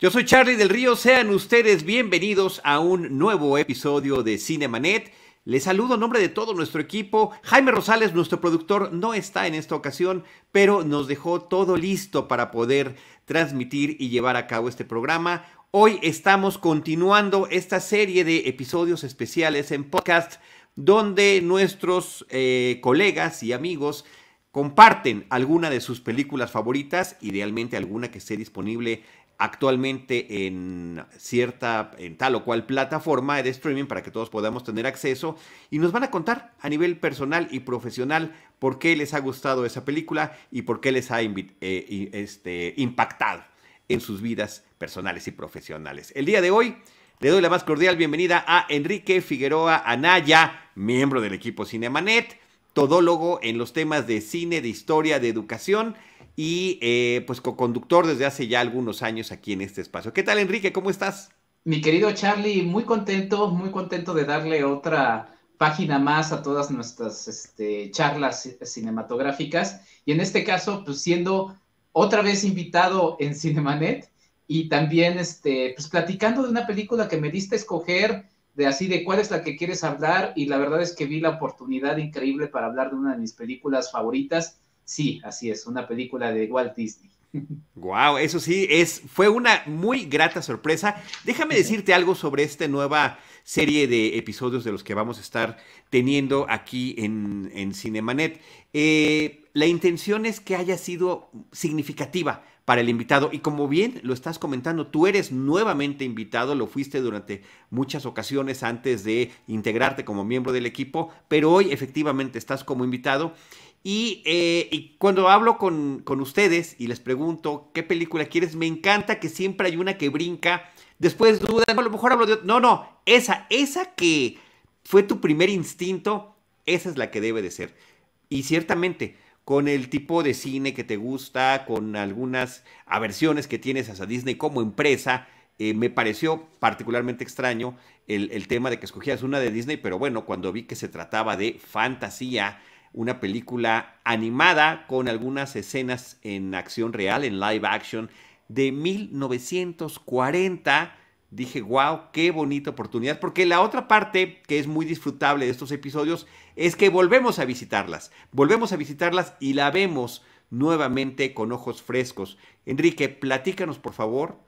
Yo soy Charlie del Río, sean ustedes bienvenidos a un nuevo episodio de Cinemanet. Les saludo en nombre de todo nuestro equipo. Jaime Rosales, nuestro productor, no está en esta ocasión, pero nos dejó todo listo para poder transmitir y llevar a cabo este programa. Hoy estamos continuando esta serie de episodios especiales en podcast donde nuestros eh, colegas y amigos comparten alguna de sus películas favoritas, idealmente alguna que esté disponible actualmente en cierta, en tal o cual plataforma de streaming para que todos podamos tener acceso y nos van a contar a nivel personal y profesional por qué les ha gustado esa película y por qué les ha eh, este, impactado en sus vidas personales y profesionales. El día de hoy le doy la más cordial bienvenida a Enrique Figueroa Anaya, miembro del equipo Cinemanet, todólogo en los temas de cine, de historia, de educación y eh, pues co-conductor desde hace ya algunos años aquí en este espacio. ¿Qué tal, Enrique? ¿Cómo estás? Mi querido Charlie, muy contento, muy contento de darle otra página más a todas nuestras este, charlas cinematográficas y en este caso, pues siendo otra vez invitado en Cinemanet y también este, pues platicando de una película que me diste a escoger de así de cuál es la que quieres hablar y la verdad es que vi la oportunidad increíble para hablar de una de mis películas favoritas Sí, así es, una película de Walt Disney. Wow, eso sí, es, fue una muy grata sorpresa. Déjame decirte algo sobre esta nueva serie de episodios de los que vamos a estar teniendo aquí en, en Cinemanet. Eh, la intención es que haya sido significativa para el invitado. Y como bien lo estás comentando, tú eres nuevamente invitado, lo fuiste durante muchas ocasiones antes de integrarte como miembro del equipo, pero hoy efectivamente estás como invitado. Eh, y, cuando hablo con, ustedes y les pregunto qué película quieres, me encanta que siempre hay una que brinca, después dudan, a lo mejor hablo de... No, no, esa, esa que fue tu primer instinto, esa es la que debe de ser. Y ciertamente, con el tipo de cine que te gusta, con algunas aversiones que tienes hacia Disney como empresa, eh, me pareció particularmente extraño el, el tema de que escogías una de Disney, pero bueno, cuando vi que se trataba de fantasía, una película animada con algunas escenas en acción real, en live action, de 1940. Dije, wow, qué bonita oportunidad, porque la otra parte que es muy disfrutable de estos episodios es que volvemos a visitarlas, volvemos a visitarlas y la vemos nuevamente con ojos frescos. Enrique, platícanos por favor,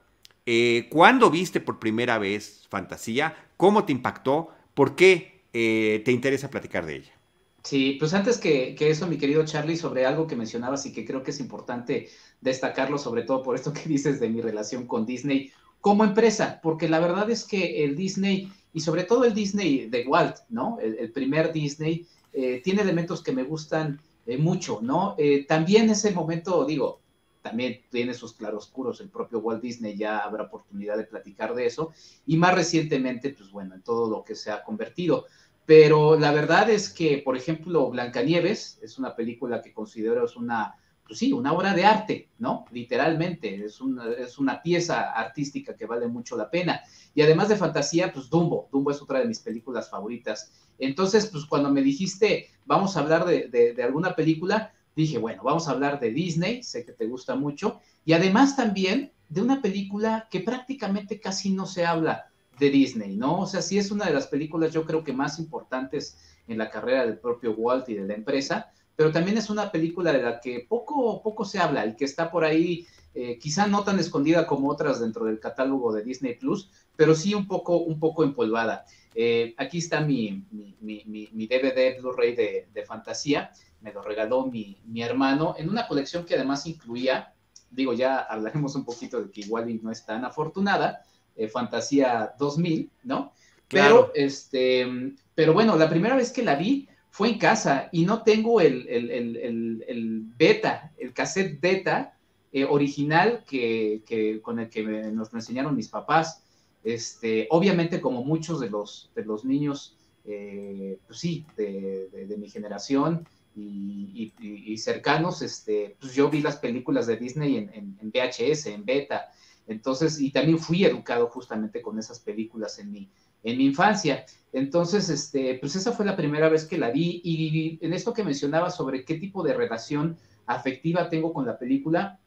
eh, ¿cuándo viste por primera vez Fantasía? ¿Cómo te impactó? ¿Por qué eh, te interesa platicar de ella? Sí, pues antes que, eso, mi querido Charlie, sobre algo que mencionabas y que creo que es importante destacarlo, sobre todo por esto que dices de mi relación con Disney como empresa, porque la verdad es que el Disney, y sobre todo el Disney de Walt, ¿no? El, primer Disney, eh, tiene elementos que me gustan eh, mucho, ¿no? Eh, también ese momento, digo, también tiene sus claroscuros, el propio Walt Disney ya habrá oportunidad de platicar de eso, y más recientemente, pues bueno, en todo lo que se ha convertido. Pero la verdad es que, por ejemplo, Blancanieves es una película que considero es una, pues sí, una obra de arte, ¿no? Literalmente, es una, es una pieza artística que vale mucho la pena. Y además de fantasía, pues Dumbo, Dumbo es otra de mis películas favoritas. Entonces, pues cuando me dijiste, vamos a hablar de, de alguna película, dije, bueno, vamos a hablar de Disney, sé que te gusta mucho, y además también de una película que prácticamente casi no se habla de Disney, ¿no? O sea, sí es una de las películas yo creo que más importantes en la carrera del propio Walt y de la empresa, pero también es una película de la que poco, poco se habla y que está por ahí, eh, quizá no tan escondida como otras dentro del catálogo de Disney Plus, pero sí un poco, un poco empolvada. Eh, aquí está mi, mi, DVD Blu-ray de, fantasía, me lo regaló mi, hermano en una colección que además incluía, digo, ya hablaremos un poquito de que igual no es tan afortunada, eh, Fantasía 2000, ¿no? Pero, este, pero bueno, la primera vez que la vi fue en casa y no tengo el, beta, el cassette beta eh, original que, con el que nos enseñaron mis papás. Este, obviamente, como muchos de los, de los niños, eh, pues sí, de, mi generación y, cercanos, este, pues yo vi las películas de Disney en, en, VHS, en beta, entonces, y también fui educado justamente con esas películas en mi, en mi infancia. Entonces, este, pues esa fue la primera vez que la vi y en esto que mencionaba sobre qué tipo de relación afectiva tengo con la película,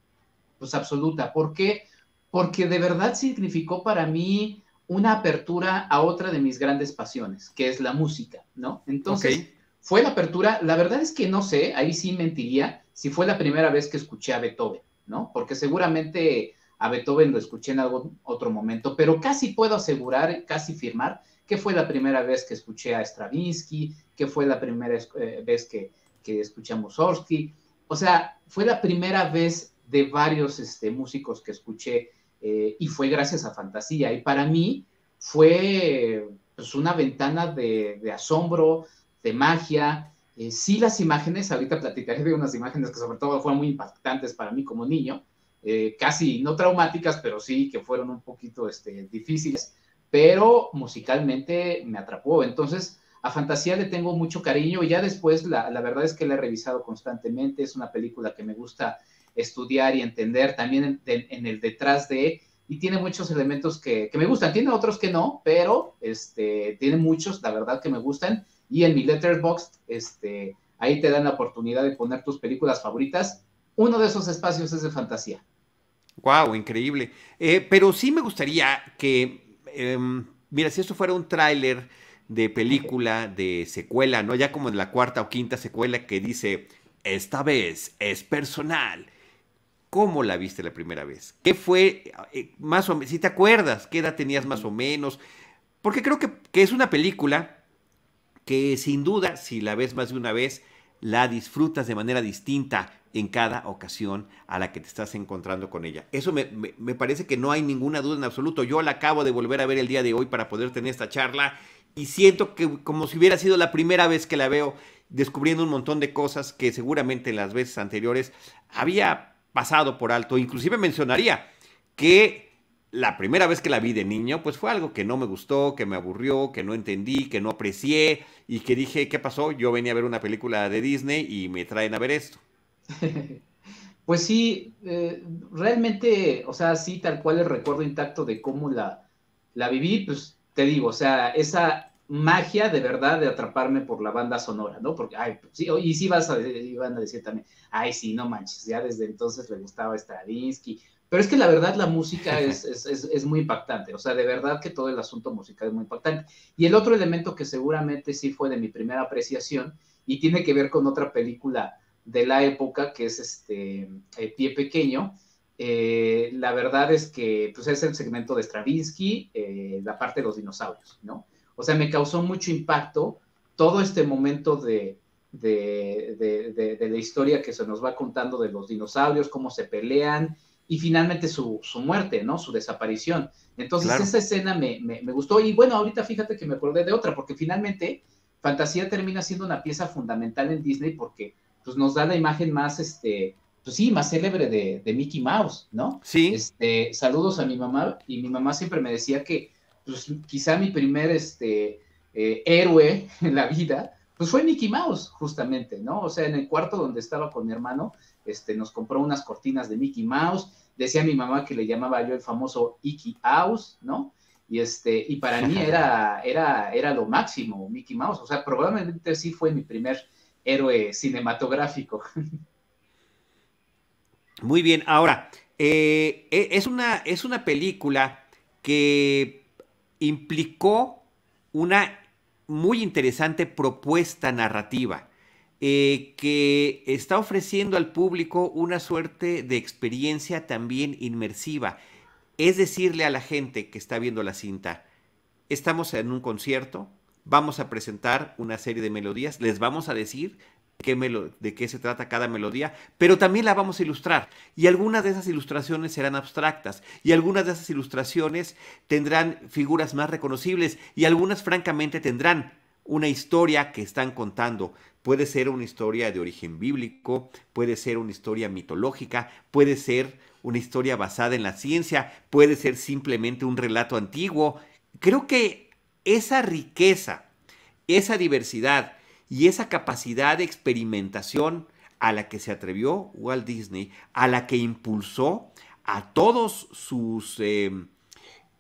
pues absoluta. ¿Por qué? Porque de verdad significó para mí una apertura a otra de mis grandes pasiones, que es la música, ¿no? Entonces, fue la apertura, la verdad es que no sé, ahí sí mentiría, si fue la primera vez que escuché a Beethoven, ¿no? Porque seguramente a Beethoven lo escuché en algún otro momento, pero casi puedo asegurar, casi firmar, que fue la primera vez que escuché a Stravinsky, que fue la primera eh, vez que, que escuché a Mussorgsky. O sea, fue la primera vez de varios este, músicos que escuché eh, y fue gracias a Fantasía. Y para mí fue pues, una ventana de, asombro, de magia. Eh, sí, las imágenes, ahorita platicaré de unas imágenes que sobre todo fueron muy impactantes para mí como niño, eh, casi no traumáticas, pero sí que fueron un poquito este, difíciles, pero musicalmente me atrapó. Entonces, a Fantasía le tengo mucho cariño. Y ya después la, la verdad es que la he revisado constantemente, es una película que me gusta estudiar y entender también en, el detrás de, y tiene muchos elementos que, me gustan, tiene otros que no, pero este, tiene muchos, la verdad, que me gustan, y en mi Letterboxd, este, ahí te dan la oportunidad de poner tus películas favoritas, uno de esos espacios es de fantasía. Wow, increíble. Eh, pero sí me gustaría que, em, mira, si esto fuera un tráiler de película, de secuela, ¿no? Ya como en la cuarta o quinta secuela que dice, esta vez es personal ¿Cómo la viste la primera vez? ¿Qué fue, eh, más o menos, si te acuerdas, qué edad tenías más o menos? Porque creo que, es una película que sin duda, si la ves más de una vez, la disfrutas de manera distinta en cada ocasión a la que te estás encontrando con ella. Eso me, me, parece que no hay ninguna duda en absoluto. Yo la acabo de volver a ver el día de hoy para poder tener esta charla y siento que como si hubiera sido la primera vez que la veo, descubriendo un montón de cosas que seguramente en las veces anteriores había pasado por alto. Inclusive mencionaría que la primera vez que la vi de niño, pues fue algo que no me gustó, que me aburrió, que no entendí, que no aprecié y que dije, ¿qué pasó? Yo venía a ver una película de Disney y me traen a ver esto. Pues sí, eh, realmente, o sea, sí, tal cual el recuerdo intacto de cómo la, la viví, pues te digo, o sea, esa magia de verdad de atraparme por la banda sonora, ¿no? Porque, ay, pues sí, y sí vas a, iban a decir también, ay, sí, no manches, ya desde entonces le gustaba Stravinsky, pero es que la verdad la música es, es, es, muy impactante, o sea, de verdad que todo el asunto musical es muy impactante. Y el otro elemento que seguramente sí fue de mi primera apreciación y tiene que ver con otra película de la época, que es este eh, Pie Pequeño, eh, la verdad es que pues es el segmento de Stravinsky, eh, la parte de los dinosaurios, ¿no? O sea, me causó mucho impacto todo este momento de, de, la historia que se nos va contando de los dinosaurios, cómo se pelean y finalmente su, muerte, ¿no? Su desaparición. Entonces esa escena me, gustó y bueno, ahorita fíjate que me acordé de otra, porque finalmente Fantasía termina siendo una pieza fundamental en Disney porque pues, nos da la imagen más, este, pues sí, más célebre de, Mickey Mouse, ¿no? Sí. Este, saludos a mi mamá y mi mamá siempre me decía que pues quizá mi primer este, eh, héroe en la vida, pues fue Mickey Mouse, justamente, ¿no? O sea, en el cuarto donde estaba con mi hermano, este, nos compró unas cortinas de Mickey Mouse, decía mi mamá que le llamaba yo el famoso Icky House, ¿no? Y, este, y para mí era, era, era lo máximo, Mickey Mouse, o sea, probablemente sí fue mi primer héroe cinematográfico. Muy bien, ahora, eh, e, es, una, es una película que implicó una muy interesante propuesta narrativa eh, que está ofreciendo al público una suerte de experiencia también inmersiva. Es decirle a la gente que está viendo la cinta, estamos en un concierto, vamos a presentar una serie de melodías, les vamos a decir de qué se trata cada melodía, pero también la vamos a ilustrar. Y algunas de esas ilustraciones serán abstractas, y algunas de esas ilustraciones tendrán figuras más reconocibles, y algunas francamente tendrán una historia que están contando. Puede ser una historia de origen bíblico, puede ser una historia mitológica, puede ser una historia basada en la ciencia, puede ser simplemente un relato antiguo. Creo que esa riqueza, esa diversidad y esa capacidad de experimentación a la que se atrevió Walt Disney, a la que impulsó a todos sus eh,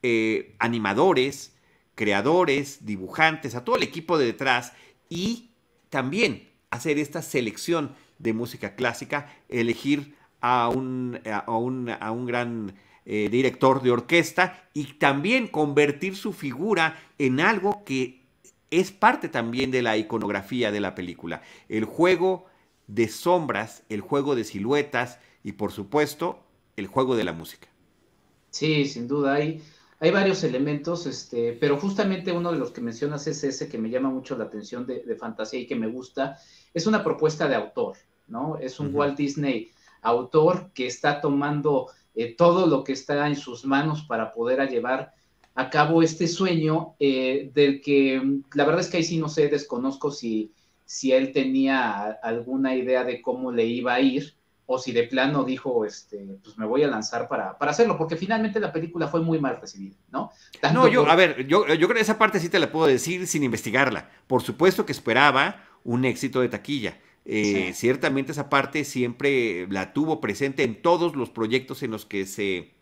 eh, animadores, creadores, dibujantes, a todo el equipo de detrás y también hacer esta selección de música clásica, elegir a un, a un, gran eh, director de orquesta y también convertir su figura en algo que es parte también de la iconografía de la película. El juego de sombras, el juego de siluetas y por supuesto el juego de la música. Sí, sin duda hay, hay varios elementos, este, pero justamente uno de los que mencionas es ese que me llama mucho la atención de, fantasía y que me gusta. Es una propuesta de autor, ¿no? Es un Walt Disney autor que está tomando eh, todo lo que está en sus manos para poder llevar a cabo este sueño eh, del que la verdad es que ahí sí no sé, desconozco si, si él tenía alguna idea de cómo le iba a ir o si de plano dijo, este, pues me voy a lanzar para, para hacerlo, porque finalmente la película fue muy mal recibida, ¿no? no, yo, a ver, yo, yo creo que esa parte sí te la puedo decir sin investigarla. Por supuesto que esperaba un éxito de taquilla. Eh, ciertamente esa parte siempre la tuvo presente en todos los proyectos en los que se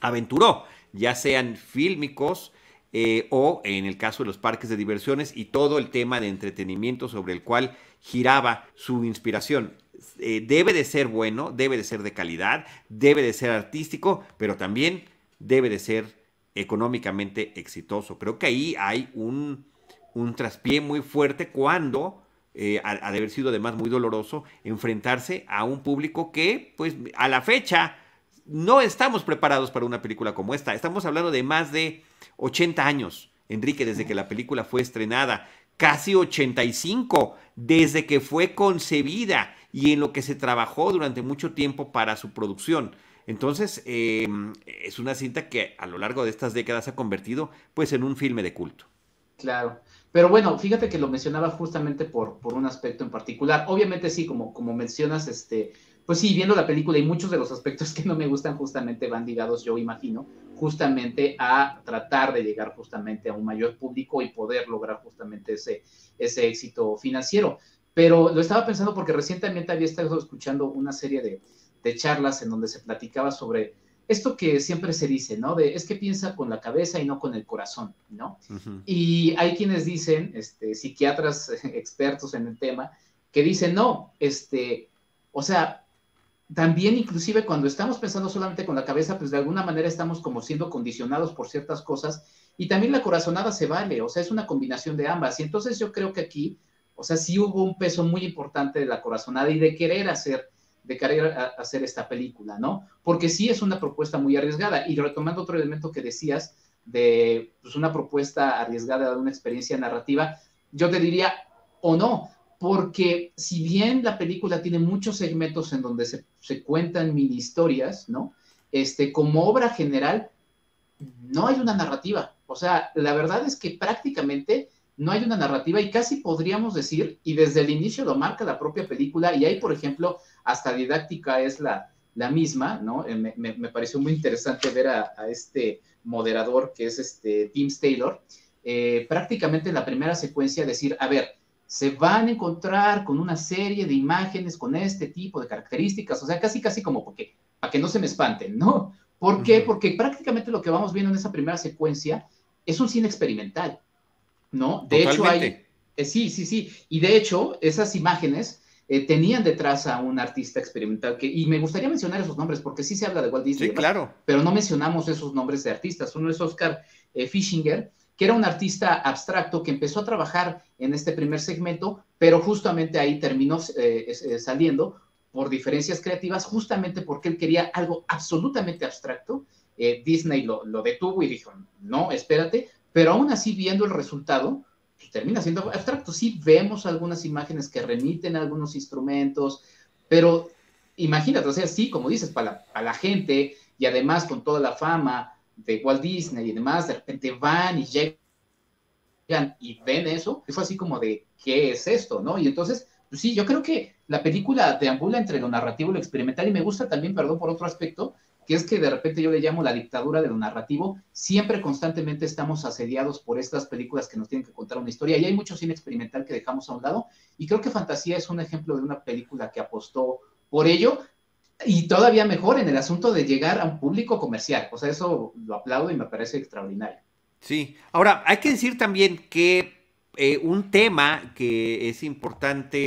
aventuró, ya sean fílmicos, eh, o en el caso de los parques de diversiones y todo el tema de entretenimiento sobre el cual giraba su inspiración. Eh, debe de ser bueno, debe de ser de calidad, debe de ser artístico, pero también debe de ser económicamente exitoso. Creo que ahí hay un, un traspié muy fuerte cuando, eh, ha, de haber sido además muy doloroso, enfrentarse a un público que, pues, a la fecha, no estamos preparados para una película como esta. Estamos hablando de más de 80 años, Enrique, desde que la película fue estrenada, casi 85 desde que fue concebida y en lo que se trabajó durante mucho tiempo para su producción. Entonces, em, es una cinta que a lo largo de estas décadas se ha convertido pues en un filme de culto. Claro, pero bueno, fíjate que lo mencionaba justamente por, por un aspecto en particular. Obviamente sí, como, como mencionas, este, pues sí, viendo la película y muchos de los aspectos que no me gustan justamente van ligados, yo imagino, justamente a tratar de llegar justamente a un mayor público y poder lograr justamente ese, ese éxito financiero. Pero lo estaba pensando porque recientemente había estado escuchando una serie de, charlas en donde se platicaba sobre esto que siempre se dice, ¿no? De es que piensa con la cabeza y no con el corazón, ¿no? Y hay quienes dicen, este, psiquiatras expertos en el tema, que dicen, no, este, o sea, también inclusive cuando estamos pensando solamente con la cabeza, pues de alguna manera estamos como siendo condicionados por ciertas cosas y también la corazonada se vale, o sea, es una combinación de ambas. Y entonces yo creo que aquí o sea, sí hubo un peso muy importante de la corazonada y de querer hacer, de querer hacer esta película, ¿no? Porque sí es una propuesta muy arriesgada. Y retomando otro elemento que decías de pues, una propuesta arriesgada de una experiencia narrativa, yo te diría, o no, porque si bien la película tiene muchos segmentos en donde se, se cuentan mini historias, ¿no? Este, como obra general, no hay una narrativa. O sea, la verdad es que prácticamente no hay una narrativa y casi podríamos decir, y desde el inicio lo marca la propia película, y ahí, por ejemplo, hasta didáctica es la, la misma, ¿no? Eh, me, me, pareció muy interesante ver a, este moderador que es este Tim Taylor, eh, prácticamente en la primera secuencia decir, a ver, se van a encontrar con una serie de imágenes con este tipo de características, o sea, casi, casi como porque, para que no se me espanten, ¿no? ¿Por qué? Porque prácticamente lo que vamos viendo en esa primera secuencia es un cine experimental. ¿No? De hecho, hay. Eh, sí, sí, sí. Y de hecho, esas imágenes eh, tenían detrás a un artista experimental que, y me gustaría mencionar esos nombres porque sí se habla de Walt Disney, sí, claro. pero no mencionamos esos nombres de artistas. Uno es Oscar eh, Fischinger, que era un artista abstracto que empezó a trabajar en este primer segmento, pero justamente ahí terminó saliendo por diferencias creativas, justamente porque él quería algo absolutamente abstracto. Disney lo, lo detuvo y dijo, no, espérate, pero aún así viendo el resultado, pues, termina siendo abstracto. Sí vemos algunas imágenes que remiten a algunos instrumentos, pero imagínate, o sea, sí, como dices, para la, gente y además con toda la fama de Walt Disney y demás, de repente van y llegan y ven eso, y fue así como de, ¿qué es esto? ¿No? Y entonces, pues sí, yo creo que la película deambula entre lo narrativo y lo experimental, y me gusta también, perdón por otro aspecto, que es que de repente yo le llamo la dictadura de lo narrativo. Siempre constantemente estamos asediados por estas películas que nos tienen que contar una historia y hay mucho cine experimental que dejamos a un lado y creo que Fantasía es un ejemplo de una película que apostó por ello y todavía mejor en el asunto de llegar a un público comercial. O sea, eso lo aplaudo y me parece extraordinario. Sí, ahora hay que decir también que eh, un tema que es importante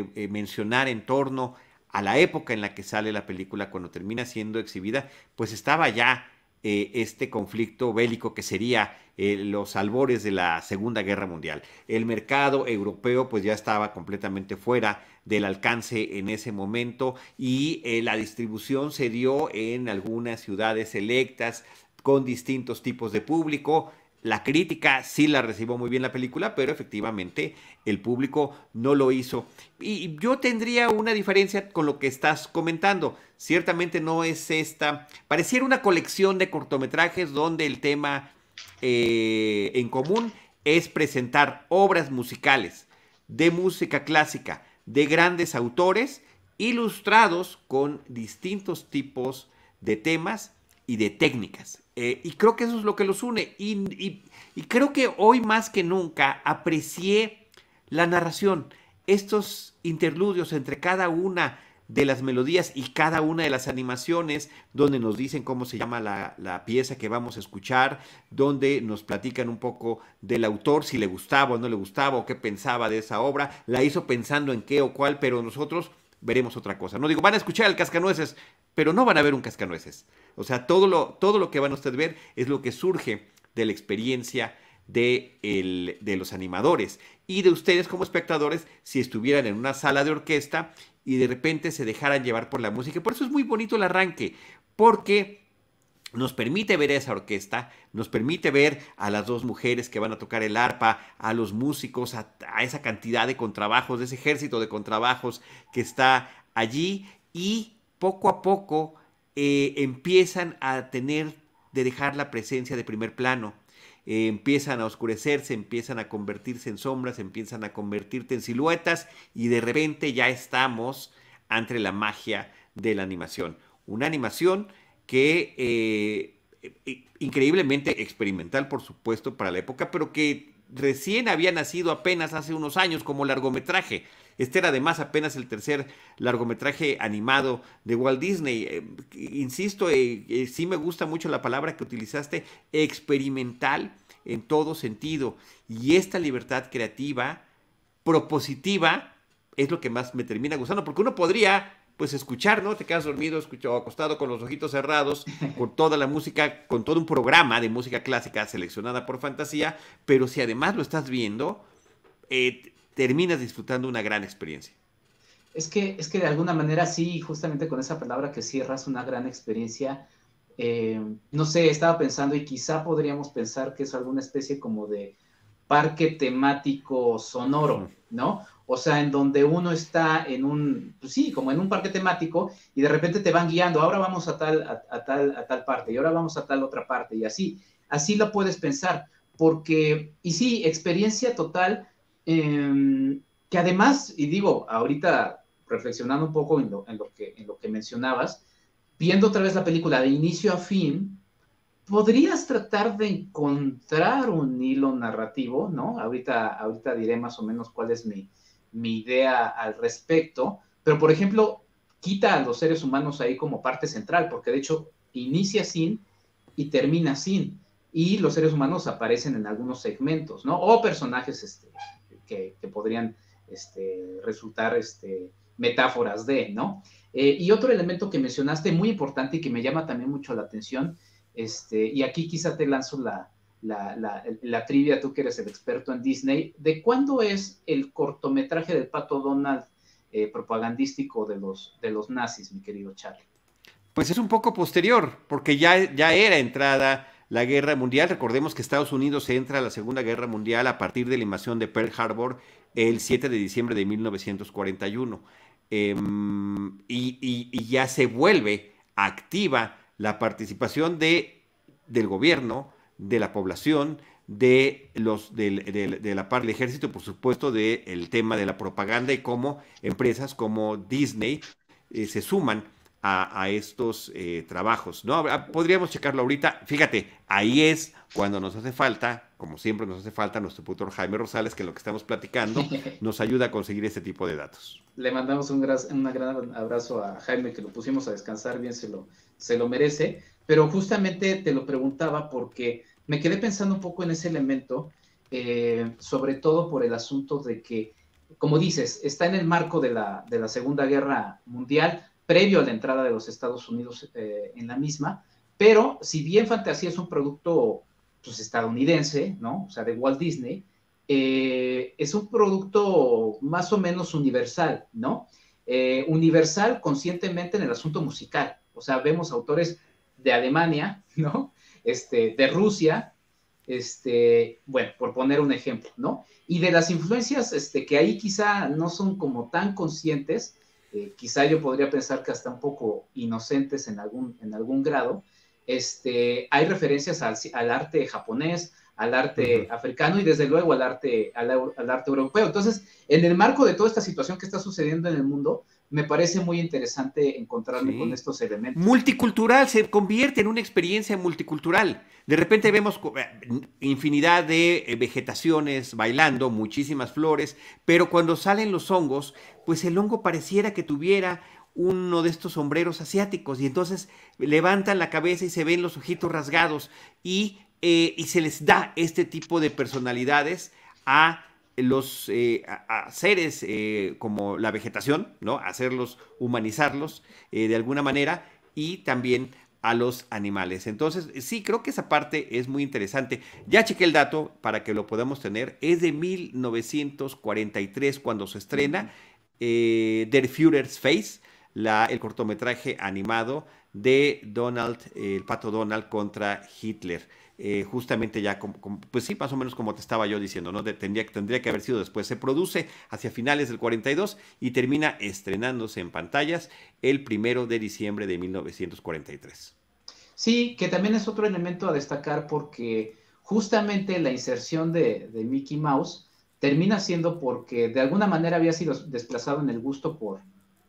eh, eh, mencionar en torno a la época en la que sale la película, cuando termina siendo exhibida, pues estaba ya este conflicto bélico que sería los albores de la Segunda Guerra Mundial. El mercado europeo pues ya estaba completamente fuera del alcance en ese momento y la distribución se dio en algunas ciudades selectas con distintos tipos de público la crítica sí la recibió muy bien la película, pero efectivamente el público no lo hizo. Y yo tendría una diferencia con lo que estás comentando. Ciertamente no es esta. Pareciera una colección de cortometrajes donde el tema eh, en común es presentar obras musicales de música clásica de grandes autores ilustrados con distintos tipos de temas y de técnicas. Eh, y creo que eso es lo que los une. Y, creo que hoy más que nunca aprecié la narración, estos interludios entre cada una de las melodías y cada una de las animaciones, donde nos dicen cómo se llama la, la, pieza que vamos a escuchar, donde nos platican un poco del autor, si le gustaba o no le gustaba, o qué pensaba de esa obra, la hizo pensando en qué o cuál, pero nosotros veremos otra cosa. No digo, van a escuchar el cascanueces, pero no van a ver un cascanueces. O sea, todo lo, todo lo que van a ustedes ver es lo que surge de la experiencia de, el, de los animadores y de ustedes como espectadores si estuvieran en una sala de orquesta y de repente se dejaran llevar por la música. Por eso es muy bonito el arranque, porque nos permite ver a esa orquesta, nos permite ver a las dos mujeres que van a tocar el arpa, a los músicos, a, esa cantidad de contrabajos, de ese ejército de contrabajos que está allí y poco a poco eh, empiezan a tener de dejar la presencia de primer plano. Eh, empiezan a oscurecerse, empiezan a convertirse en sombras, empiezan a convertirse en siluetas y de repente ya estamos ante la magia de la animación. Una animación que eh, increíblemente experimental, por supuesto, para la época, pero que recién había nacido apenas hace unos años como largometraje. Este era además apenas el tercer largometraje animado de Walt Disney. Eh, insisto, eh, sí me gusta mucho la palabra que utilizaste, experimental en todo sentido. Y esta libertad creativa, propositiva, es lo que más me termina gustando, porque uno podría pues escuchar, ¿no? Te quedas dormido, escuchado, acostado con los ojitos cerrados, con toda la música, con todo un programa de música clásica seleccionada por fantasía, pero si además lo estás viendo, eh, terminas disfrutando una gran experiencia. Es que, es que de alguna manera sí, justamente con esa palabra que cierras, una gran experiencia. Eh, no sé, estaba pensando y quizá podríamos pensar que es alguna especie como de parque temático sonoro, ¿no? O sea, en donde uno está en un, pues sí, como en un parque temático y de repente te van guiando, ahora vamos a tal, a, tal, a tal parte y ahora vamos a tal otra parte y así, así lo puedes pensar, porque, y sí, experiencia total, Em, que además, y digo, ahorita reflexionando un poco en lo, que, en lo que mencionabas, viendo otra vez la película de inicio a fin, podrías tratar de encontrar un hilo narrativo, ¿no? Ahorita, ahorita diré más o menos cuál es mi, mi idea al respecto, pero por ejemplo, quita a los seres humanos ahí como parte central, porque de hecho inicia sin y termina sin, y los seres humanos aparecen en algunos segmentos, ¿no? O personajes este, que, podrían este, resultar este, metáforas de, ¿no? Eh, y otro elemento que mencionaste muy importante y que me llama también mucho la atención, este, y aquí quizá te lanzo la, la, trivia, tú que eres el experto en Disney, ¿de cuándo es el cortometraje del Pato Donald eh, propagandístico de los, de los nazis, mi querido Charlie? Pues es un poco posterior, porque ya, ya era entrada la guerra mundial. Recordemos que Estados Unidos entra a la Segunda Guerra Mundial a partir de la invasión de Pearl Harbor el 7 de diciembre de 1941. Em, y, ya se vuelve activa la participación de, del gobierno, de la población, de, los, de, la parte del ejército, por supuesto, del tema de la propaganda y cómo empresas como Disney eh, se suman a, estos eh, trabajos. ¿no? Podríamos checarlo ahorita. Fíjate, ahí es cuando nos hace falta, como siempre nos hace falta, nuestro tutor Jaime Rosales, que en lo que estamos platicando nos ayuda a conseguir este tipo de datos. Le mandamos un gran, gran abrazo a Jaime, que lo pusimos a descansar bien, se lo, se lo merece. Pero justamente te lo preguntaba porque me quedé pensando un poco en ese elemento, eh, sobre todo por el asunto de que, como dices, está en el marco de la, de la Segunda Guerra Mundial, previo a la entrada de los Estados Unidos eh, en la misma, pero si bien Fantasía es un producto pues, estadounidense, ¿no? O sea, de Walt Disney, eh, es un producto más o menos universal, ¿no? Eh, universal conscientemente en el asunto musical. O sea, vemos autores de Alemania, ¿no? Este, de Rusia, este, bueno, por poner un ejemplo, ¿no? Y de las influencias este, que ahí quizá no son como tan conscientes, eh, quizá yo podría pensar que hasta un poco inocentes en algún, en algún grado, este, hay referencias al, arte japonés, al arte africano y desde luego al arte, al, arte europeo. Entonces, en el marco de toda esta situación que está sucediendo en el mundo, me parece muy interesante encontrarme con estos elementos. Multicultural, se convierte en una experiencia multicultural. De repente vemos eh, infinidad de eh, vegetaciones bailando, muchísimas flores, pero cuando salen los hongos, pues el hongo pareciera que tuviera uno de estos sombreros asiáticos y entonces levantan la cabeza y se ven los ojitos rasgados y, eh, y se les da este tipo de personalidades a los eh, a, seres eh, como la vegetación, ¿no? Hacerlos, humanizarlos de alguna manera y también a los animales. Entonces, sí, creo que esa parte es muy interesante. Ya chequé el dato para que lo podamos tener. Es de 1943 cuando se estrena Der Führer's Face el cortometraje animado de Donald, el pato Donald contra Hitler. Eh, justamente ya, pues sí, más o menos como te estaba yo diciendo, ¿no? tendría, tendría que haber sido después. Se produce hacia finales del 42 y termina estrenándose en pantallas el primero de diciembre de 1943. Sí, que también es otro elemento a destacar porque justamente la inserción de, de Mickey Mouse termina siendo porque de alguna manera había sido desplazado en el gusto por,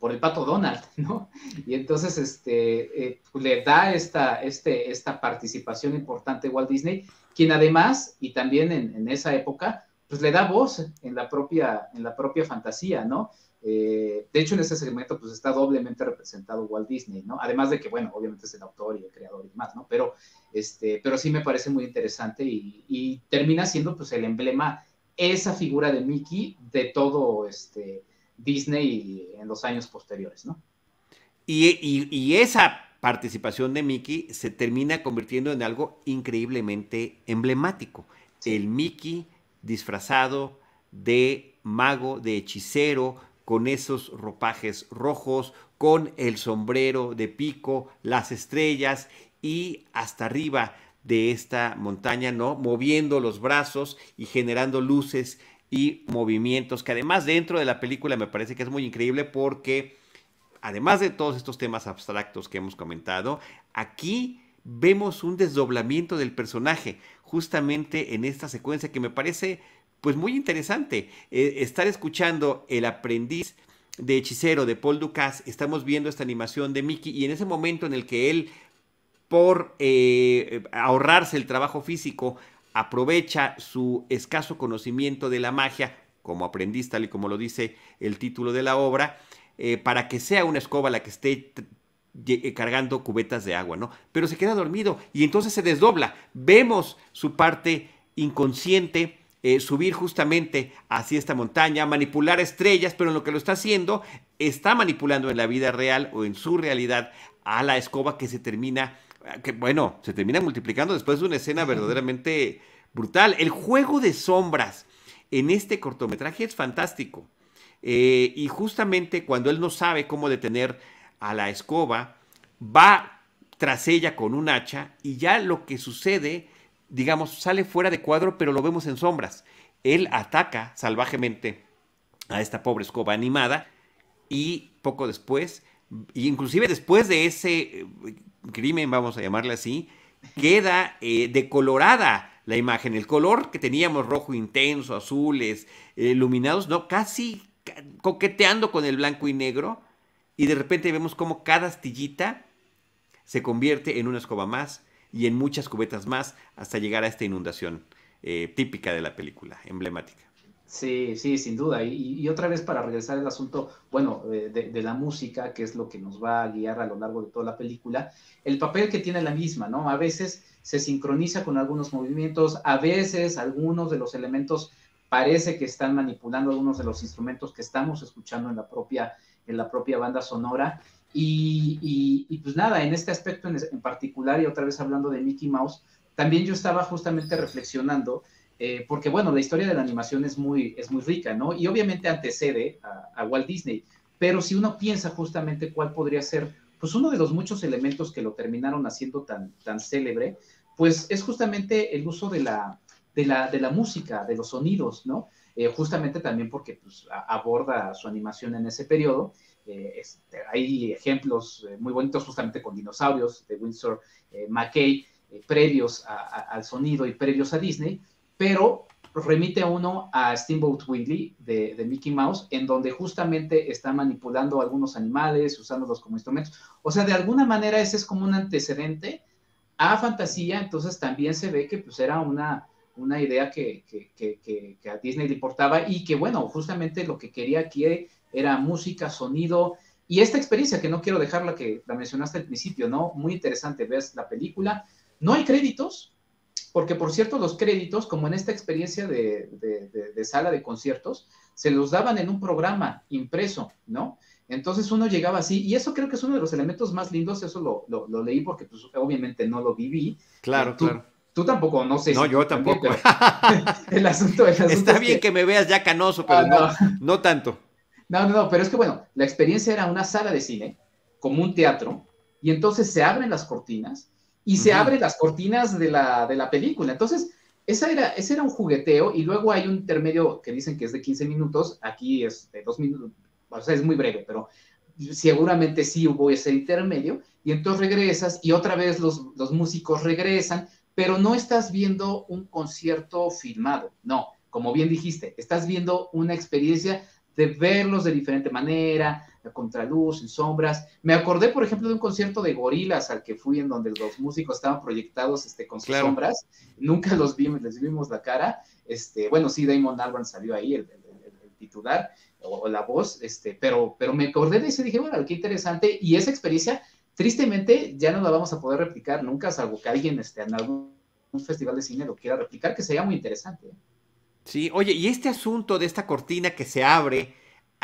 por el pato Donald, ¿no? Y entonces este, eh, le da esta, este, esta participación importante Walt Disney, quien además, y también en, esa época, pues le da voz en la propia, en la propia fantasía, ¿no? Eh, de hecho, en ese segmento, pues está doblemente representado Walt Disney, ¿no? Además de que, bueno, obviamente es el autor y el creador y demás, ¿no? Pero, este, pero sí me parece muy interesante y, y termina siendo, pues, el emblema, esa figura de Mickey de todo, este, Disney en los años posteriores, ¿no? Y, esa participación de Mickey se termina convirtiendo en algo increíblemente emblemático. El Mickey disfrazado de mago, de hechicero, con esos ropajes rojos, con el sombrero de pico, las estrellas y hasta arriba de esta montaña, ¿no? Moviendo los brazos y generando luces y movimientos, que además dentro de la película me parece que es muy increíble porque, además de todos estos temas abstractos que hemos comentado, aquí vemos un desdoblamiento del personaje, justamente en esta secuencia que me parece pues muy interesante. Eh, estar escuchando El aprendiz de hechicero de Paul Dukas, estamos viendo esta animación de Mickey y en ese momento en el que él, por eh, ahorrarse el trabajo físico, aprovecha su escaso conocimiento de la magia, como aprendiz, tal y como lo dice el título de la obra, eh, para que sea una escoba la que esté eh, cargando cubetas de agua, ¿no? Pero se queda dormido y entonces se desdobla. Vemos su parte inconsciente eh, subir justamente hacia esta montaña, manipular estrellas, pero en lo que lo está haciendo, está manipulando en la vida real o en su realidad a la escoba que se termina que bueno, se termina multiplicando después de una escena verdaderamente brutal. El juego de sombras en este cortometraje es fantástico. Eh, y justamente cuando él no sabe cómo detener a la escoba, va tras ella con un hacha y ya lo que sucede, digamos, sale fuera de cuadro, pero lo vemos en sombras. Él ataca salvajemente a esta pobre escoba animada y poco después, inclusive después de ese crimen, vamos a llamarle así, queda eh, decolorada la imagen. El color que teníamos rojo intenso, azules, iluminados, no, casi coqueteando con el blanco y negro, y de repente vemos cómo cada astillita se convierte en una escoba más y en muchas cubetas más hasta llegar a esta inundación eh, típica de la película, emblemática. Sí, sí, sin duda. Y, otra vez para regresar al asunto, bueno, de, la música, que es lo que nos va a guiar a lo largo de toda la película, el papel que tiene la misma, ¿no? A veces se sincroniza con algunos movimientos, a veces algunos de los elementos parece que están manipulando algunos de los instrumentos que estamos escuchando en la propia, en la propia banda sonora. Y, pues nada, en este aspecto en, particular, y otra vez hablando de Mickey Mouse, también yo estaba justamente reflexionando, eh, porque bueno, la historia de la animación es muy, es muy rica, ¿no? Y obviamente antecede a, Walt Disney, pero si uno piensa justamente cuál podría ser pues uno de los muchos elementos que lo terminaron haciendo tan, tan célebre, pues es justamente el uso de la, de la, de la música, de los sonidos, ¿no? Eh, justamente también porque pues, aborda su animación en ese periodo. Eh, este, hay ejemplos eh, muy bonitos justamente con dinosaurios de Winsor McKay, previos al sonido y previos a Disney, pero remite uno a Steamboat Willie de, Mickey Mouse, en donde justamente está manipulando algunos animales, usándolos como instrumentos. O sea, de alguna manera ese es como un antecedente a fantasía, entonces también se ve que pues era una, una idea que, a Disney le importaba y que bueno, justamente lo que quería aquí era música, sonido y esta experiencia que no quiero dejarla que la mencionaste al principio, ¿no? Muy interesante, ves la película, no hay créditos, porque por cierto los créditos, como en esta experiencia de, de sala de conciertos, se los daban en un programa impreso, ¿no? Entonces uno llegaba así, y eso creo que es uno de los elementos más lindos, eso lo, leí porque pues, obviamente no lo viví. Claro, tú, claro. Tú tampoco, no sé. No, yo tampoco. el, asunto, el Está bien que... me veas ya canoso, pero ah, no. no, tanto. No, no, no, pero es que bueno, la experiencia era una sala de cine, como un teatro, y entonces se abren las cortinas, y se abren las cortinas de la, de la película. Entonces, esa era, ese era un jugueteo, y luego hay un intermedio que dicen que es de 15 minutos, aquí es de 2 minutos, o sea, es muy breve, pero seguramente sí hubo ese intermedio, y entonces regresas y otra vez los, los músicos regresan, pero no estás viendo un concierto filmado, no, como bien dijiste, estás viendo una experiencia de verlos de diferente manera, contraluz, en sombras. Me acordé, por ejemplo, de un concierto de gorilas al que fui en donde los músicos estaban proyectados este, con sus sombras. Nunca los vimos, les vimos la cara. Este, bueno, sí, Damon Albarn salió ahí, el titular, o, la voz, este, pero, pero me acordé de eso y dije, bueno, qué interesante. Y esa experiencia, tristemente, ya no la vamos a poder replicar nunca, salvo que alguien este, en algún festival de cine lo quiera replicar, que sería muy interesante. Sí, oye, y este asunto de esta cortina que se abre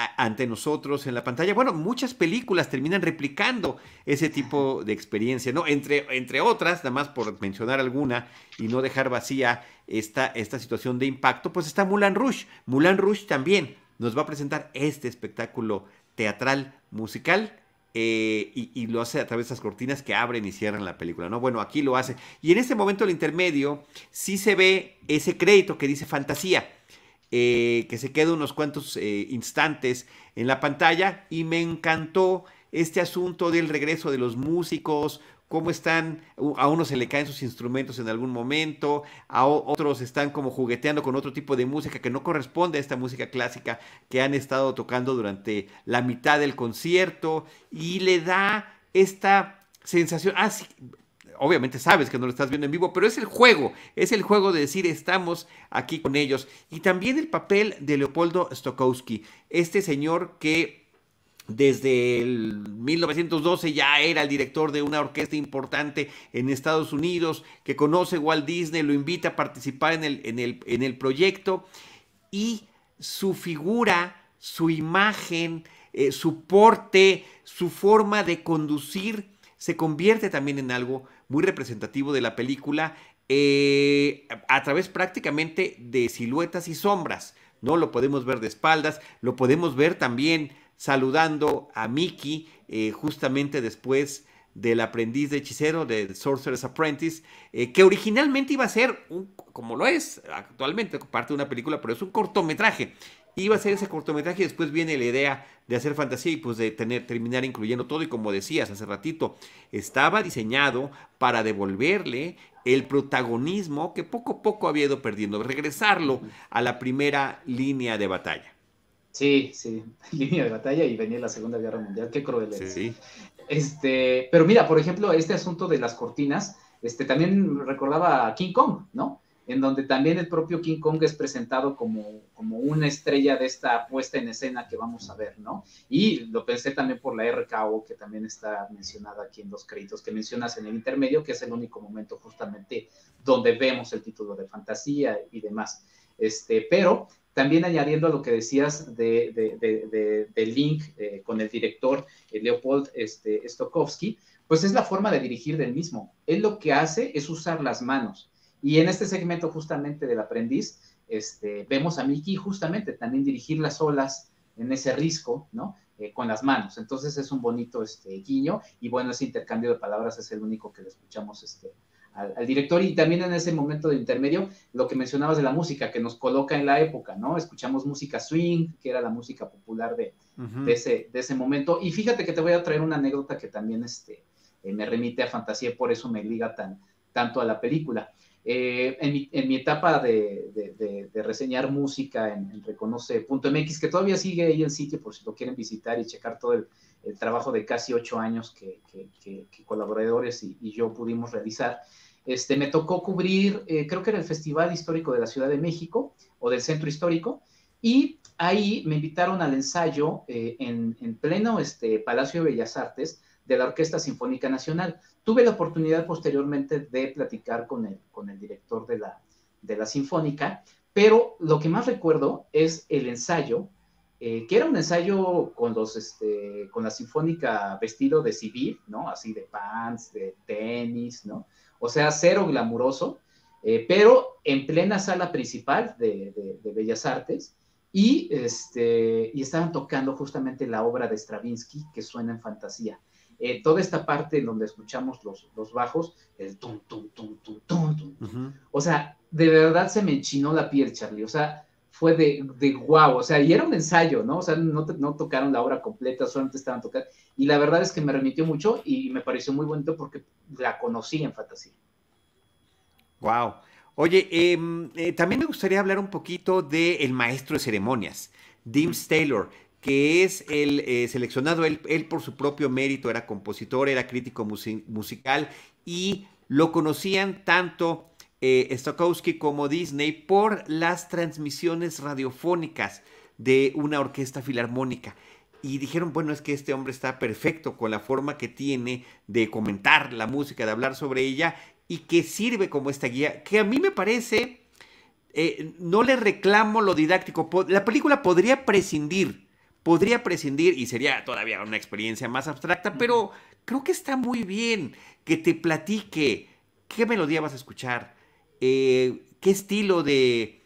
ante nosotros en la pantalla, bueno, muchas películas terminan replicando ese tipo de experiencia, ¿no? Entre, entre otras, nada más por mencionar alguna y no dejar vacía esta, esta situación de impacto, pues está Mulan Rouge. Mulan Rouge también nos va a presentar este espectáculo teatral musical eh, y, lo hace a través de esas cortinas que abren y cierran la película, ¿no? Bueno, aquí lo hace. Y en este momento, el intermedio, sí se ve ese crédito que dice fantasía, eh, que se queda unos cuantos eh, instantes en la pantalla. Y me encantó este asunto del regreso de los músicos, cómo están, a uno se le caen sus instrumentos en algún momento, a otros están como jugueteando con otro tipo de música que no corresponde a esta música clásica que han estado tocando durante la mitad del concierto. Y le da esta sensación, ah, obviamente sabes que no lo estás viendo en vivo, pero es el juego, es el juego de decir estamos aquí con ellos. Y también el papel de Leopoldo Stokowski, este señor que desde el 1912 ya era el director de una orquesta importante en Estados Unidos, que conoce Walt Disney, lo invita a participar en el, en el, en el proyecto y su figura, su imagen, eh, su porte, su forma de conducir se convierte también en algo muy representativo de la película eh, a través prácticamente de siluetas y sombras. ¿no? Lo podemos ver de espaldas, lo podemos ver también saludando a Mickey eh, justamente después del aprendiz de hechicero, de Sorcerer's Apprentice, eh, que originalmente iba a ser, un, como lo es actualmente, parte de una película, pero es un cortometraje. Iba a ser ese cortometraje y después viene la idea de hacer fantasía y pues de tener, terminar incluyendo todo. Y como decías hace ratito, estaba diseñado para devolverle el protagonismo que poco a poco había ido perdiendo, regresarlo a la primera línea de batalla. Sí, sí, línea de batalla y venía la Segunda Guerra Mundial, qué cruel es. Sí. Este, pero mira, por ejemplo, este asunto de las cortinas, este, también recordaba a King Kong, ¿no? En donde también el propio King Kong es presentado como, como una estrella de esta puesta en escena que vamos a ver, ¿no? Y lo pensé también por la RKO, que también está mencionada aquí en los créditos que mencionas en el intermedio, que es el único momento justamente donde vemos el título de fantasía y demás. Este, pero también añadiendo a lo que decías de, de, Link eh, con el director eh, Leopold este, Stokowski, pues es la forma de dirigir del mismo. Él lo que hace es usar las manos. Y en este segmento justamente del aprendiz, este, vemos a Mickey justamente también dirigir las olas en ese risco, ¿no? Eh, con las manos. Entonces es un bonito este, guiño y bueno, ese intercambio de palabras es el único que le escuchamos este, al, director y también en ese momento de intermedio, lo que mencionabas de la música, que nos coloca en la época, ¿no? Escuchamos música swing, que era la música popular de, de, ese, de ese momento. Y fíjate que te voy a traer una anécdota que también este, eh, me remite a fantasía y por eso me liga tan, tanto a la película. Eh, en, mi, en, mi, etapa de, de, de reseñar música en, en Reconoce.mx, que todavía sigue ahí el sitio por si lo quieren visitar y checar todo el, el trabajo de casi ocho años que, que, colaboradores y, y, yo pudimos realizar, este, me tocó cubrir, eh, creo que era el Festival Histórico de la Ciudad de México o del Centro Histórico, y ahí me invitaron al ensayo eh, en, en, pleno este, Palacio de Bellas Artes de la Orquesta Sinfónica Nacional. Tuve la oportunidad posteriormente de platicar con el, con el director de la, de la Sinfónica, pero lo que más recuerdo es el ensayo, eh, que era un ensayo con, los, este, con la Sinfónica vestido de civil, ¿no? Así de pants, de tenis, ¿no? o sea, cero glamuroso, eh, pero en plena sala principal de, Bellas Artes, y, este, y estaban tocando justamente la obra de Stravinsky que suena en fantasía. Eh, toda esta parte en donde escuchamos los, los bajos, el tum, tum, tum, tum, tum, tum. O sea, de verdad se me enchinó la piel, Charlie. O sea, fue de, de wow, o sea, y era un ensayo, ¿no? O sea, no, no, tocaron la obra completa, solamente estaban tocando. Y la verdad es que me remitió mucho y me pareció muy bonito porque la conocí en fantasía. Wow. Oye, em, eh, también me gustaría hablar un poquito del maestro de ceremonias, Dims Taylor, que es el eh, seleccionado, él, él, por su propio mérito era compositor, era crítico musical y lo conocían tanto eh, Stokowski como Disney por las transmisiones radiofónicas de una orquesta filarmónica. Y dijeron, bueno, es que este hombre está perfecto con la forma que tiene de comentar la música, de hablar sobre ella, y que sirve como esta guía, que a mí me parece, eh, no le reclamo lo didáctico, la película podría prescindir, podría prescindir y sería todavía una experiencia más abstracta, pero creo que está muy bien que te platique qué melodía vas a escuchar, eh, qué estilo de,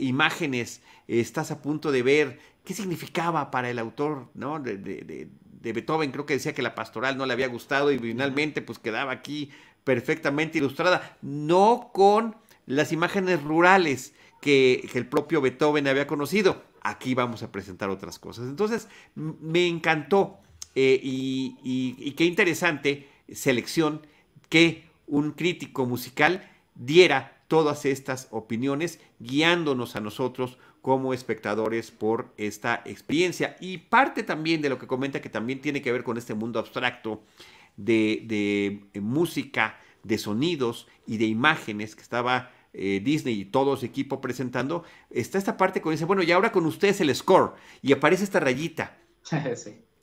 imágenes estás a punto de ver, qué significaba para el autor ¿no? de, Beethoven. Creo que decía que la pastoral no le había gustado y finalmente pues quedaba aquí perfectamente ilustrada, no con las imágenes rurales que, el propio Beethoven había conocido. Aquí vamos a presentar otras cosas. Entonces, me encantó eh, y, qué interesante selección que un crítico musical diera todas estas opiniones, guiándonos a nosotros como espectadores por esta experiencia. Y parte también de lo que comenta que también tiene que ver con este mundo abstracto de, música, de sonidos y de imágenes que estaba eh, Disney y todo su equipo presentando, está esta parte con dice, bueno, y ahora con ustedes el score, y aparece esta rayita.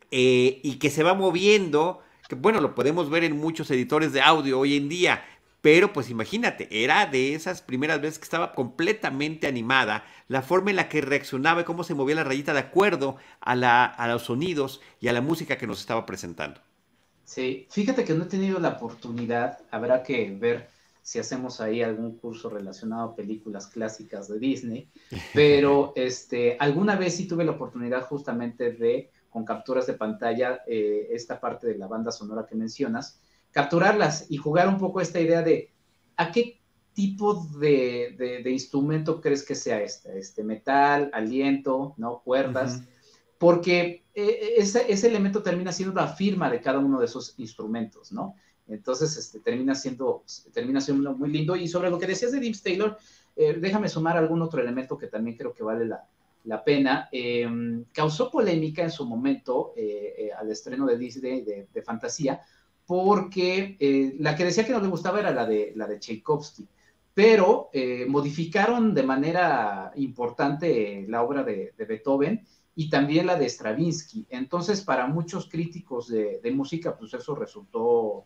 Eh, y que se va moviendo, que bueno, lo podemos ver en muchos editores de audio hoy en día, pero pues imagínate, era de esas primeras veces que estaba completamente animada, la forma en la que reaccionaba y cómo se movía la rayita de acuerdo a, la, a los sonidos y a la música que nos estaba presentando. Sí, fíjate que no he tenido la oportunidad, habrá que ver si hacemos ahí algún curso relacionado a películas clásicas de Disney, pero este, alguna vez sí tuve la oportunidad justamente de, con capturas de pantalla, eh, esta parte de la banda sonora que mencionas, capturarlas y jugar un poco esta idea de a qué tipo de, instrumento crees que sea este, este metal, aliento, ¿no? Cuerdas, porque eh, ese, ese, elemento termina siendo la firma de cada uno de esos instrumentos, ¿no? Entonces, este, termina, siendo, termina siendo muy lindo. Y sobre lo que decías de James Taylor, eh, déjame sumar algún otro elemento que también creo que vale la, la pena. Em, causó polémica en su momento eh, al estreno de Disney de, Fantasía, porque la que decía que no le gustaba era la de, la de Tchaikovsky, pero modificaron de manera importante la obra de, Beethoven y también la de Stravinsky. Entonces, para muchos críticos de música, pues eso resultó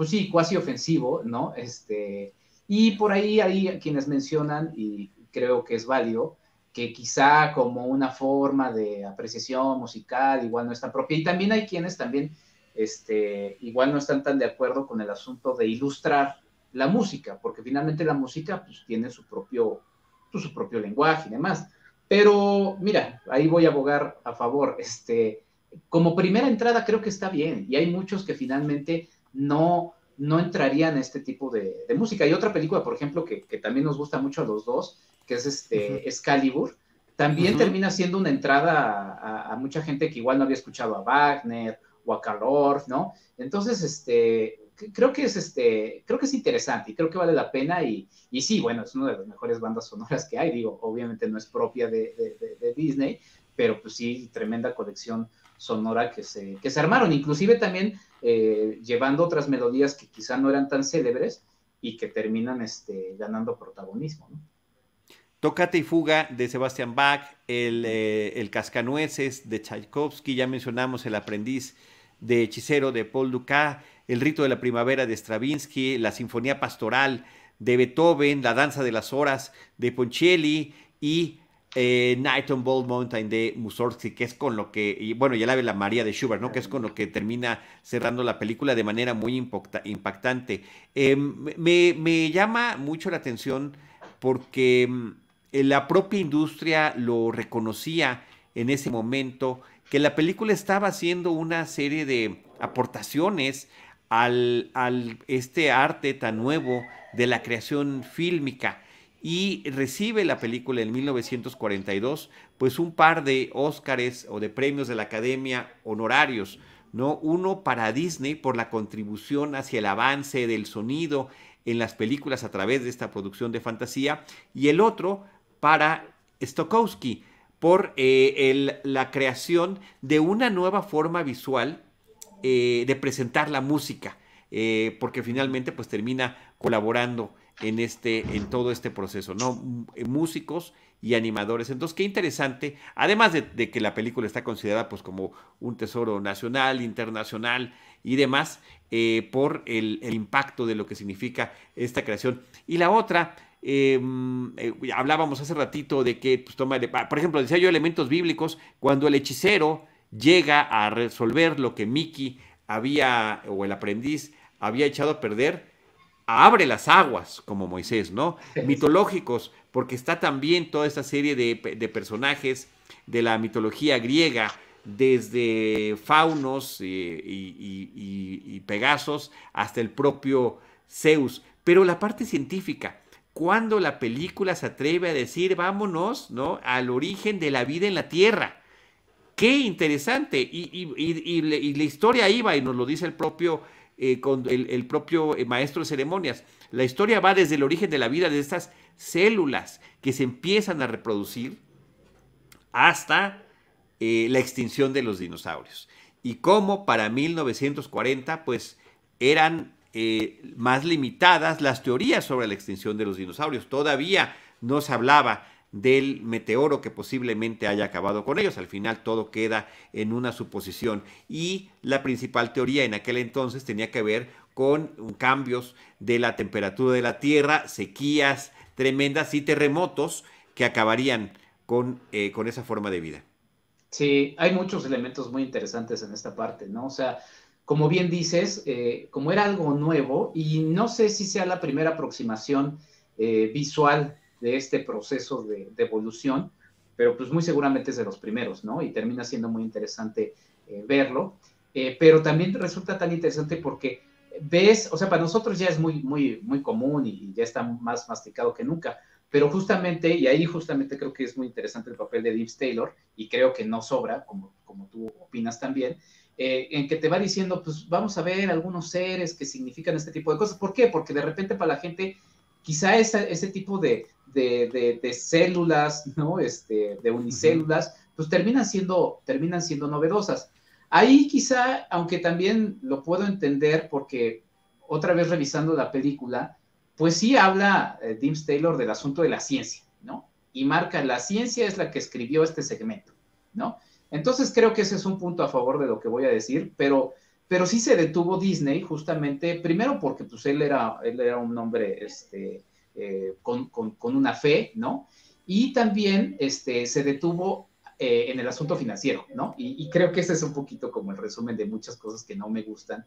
pues sí, cuasi ofensivo, ¿no? Este, y por ahí hay quienes mencionan, y creo que es válido, que quizá como una forma de apreciación musical igual no está propia. Y también hay quienes también este, igual no están tan de acuerdo con el asunto de ilustrar la música, porque finalmente la música pues, tiene su propio, pues, su propio lenguaje y demás. Pero mira, ahí voy a abogar a favor. Este, como primera entrada creo que está bien y hay muchos que finalmente no, no entrarían en este tipo de, música. Hay otra película, por ejemplo, que, también nos gusta mucho a los dos, que es este Excalibur. También termina siendo una entrada a, mucha gente que igual no había escuchado a Wagner o a Karl Orff, ¿no? Entonces, este, creo que es este, creo que es interesante y creo que vale la pena y, y sí, bueno, es una de las mejores bandas sonoras que hay, digo, obviamente no es propia de, de Disney, pero pues sí, tremenda colección sonora que se, que se armaron, inclusive también eh, llevando otras melodías que quizá no eran tan célebres y que terminan este, ganando protagonismo. ¿no? Y Fuga de Sebastian Bach, el, eh, el, Cascanueces de Tchaikovsky, ya mencionamos El Aprendiz de Hechicero de Paul Dukas, El Rito de la Primavera de Stravinsky, La Sinfonía Pastoral de Beethoven, La Danza de las Horas de Ponchielli y eh, Night on Bold Mountain de Mussorgsky, que es con lo que, bueno, ya la ve la María de Schubert, ¿no? Que es con lo que termina cerrando la película de manera muy impactante. Eh, me, llama mucho la atención porque mm, la propia industria lo reconocía en ese momento, que la película estaba haciendo una serie de aportaciones al, al este arte tan nuevo de la creación fílmica y recibe la película en 1942 pues un par de Óscares o de premios de la Academia honorarios, ¿no? Uno para Disney por la contribución hacia el avance del sonido en las películas a través de esta producción de fantasía y el otro para Stokowski por eh, la creación de una nueva forma visual eh, de presentar la música, eh, porque finalmente pues termina colaborando en, este, en todo este proceso, ¿no? Músicos y animadores. Entonces, qué interesante, además de, que la película está considerada pues como un tesoro nacional, internacional y demás, eh, por el, impacto de lo que significa esta creación. Y la otra, em, eh, hablábamos hace ratito de que, pues, toma, por ejemplo, decía yo elementos bíblicos, cuando el hechicero llega a resolver lo que Mickey había, o el aprendiz, había echado a perder, abre las aguas, como Moisés, ¿no? Mitológicos, porque está también toda esta serie de, personajes de la mitología griega, desde faunos y, Pegasos hasta el propio Zeus. Pero la parte científica, cuando la película se atreve a decir, vámonos, ¿no? Al origen de la vida en la Tierra. Qué interesante. Y, la historia iba, y nos lo dice el propio eh, con el, propio eh, maestro de ceremonias. La historia va desde el origen de la vida de estas células que se empiezan a reproducir hasta eh, la extinción de los dinosaurios. Y cómo para 1940 pues eran más limitadas las teorías sobre la extinción de los dinosaurios. Todavía no se hablaba del meteoro que posiblemente haya acabado con ellos. Al final todo queda en una suposición. Y la principal teoría en aquel entonces tenía que ver con cambios de la temperatura de la Tierra, sequías tremendas y terremotos que acabarían con, eh, con esa forma de vida. Sí, hay muchos elementos muy interesantes en esta parte, ¿no? O sea, como bien dices, eh, como era algo nuevo, y no sé si sea la primera aproximación eh, visual de este proceso de, evolución, pero pues muy seguramente es de los primeros, ¿no? Y termina siendo muy interesante eh, verlo, eh, pero también resulta tan interesante porque ves, o sea, para nosotros ya es muy, muy, muy común y, ya está más masticado que nunca, pero justamente, y ahí justamente creo que es muy interesante el papel de Deep Taylor, y creo que no sobra, como, como tú opinas también, eh, en que te va diciendo, pues vamos a ver algunos seres que significan este tipo de cosas. ¿Por qué? Porque de repente para la gente quizá ese, ese tipo de, de, células, ¿no? Este, de unicélulas, pues terminan siendo, terminan siendo novedosas. Ahí quizá, aunque también lo puedo entender porque otra vez revisando la película, pues sí habla eh, Taylor del asunto de la ciencia, ¿no? Y marca, la ciencia es la que escribió este segmento, ¿no? Entonces creo que ese es un punto a favor de lo que voy a decir, pero, pero sí se detuvo Disney justamente, primero porque pues él era, él era un hombre este, eh, con, una fe, ¿no? Y también este, se detuvo eh, en el asunto financiero, ¿no? Y, y, creo que ese es un poquito como el resumen de muchas cosas que no me gustan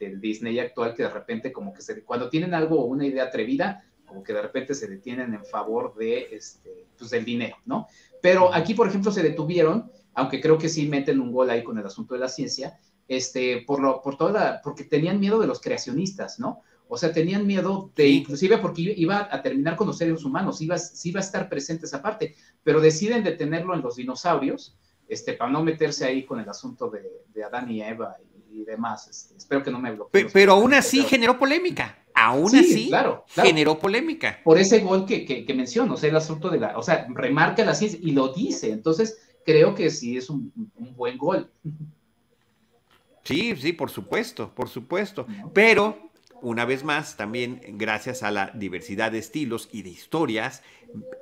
del Disney actual, que de repente como que se, cuando tienen algo o una idea atrevida, como que de repente se detienen en favor de, este, pues del dinero, ¿no? Pero aquí, por ejemplo, se detuvieron, aunque creo que sí meten un gol ahí con el asunto de la ciencia, este, por, lo, por toda porque tenían miedo de los creacionistas, ¿no? O sea, tenían miedo de, inclusive porque iba a terminar con los seres humanos, iba, sí iba a estar presente esa parte, pero deciden detenerlo en los dinosaurios, este, para no meterse ahí con el asunto de, de Adán y Eva y demás. Este, espero que no me bloqueen. Pero, aún así generó polémica. Aún así claro, generó polémica. Por ese gol que, que, menciono, o sea, el asunto de la, o sea, remarca la ciencia y lo dice. Entonces, creo que sí es un, buen gol. Sí, sí, por supuesto, por supuesto. Pero, una vez más, también gracias a la diversidad de estilos y de historias,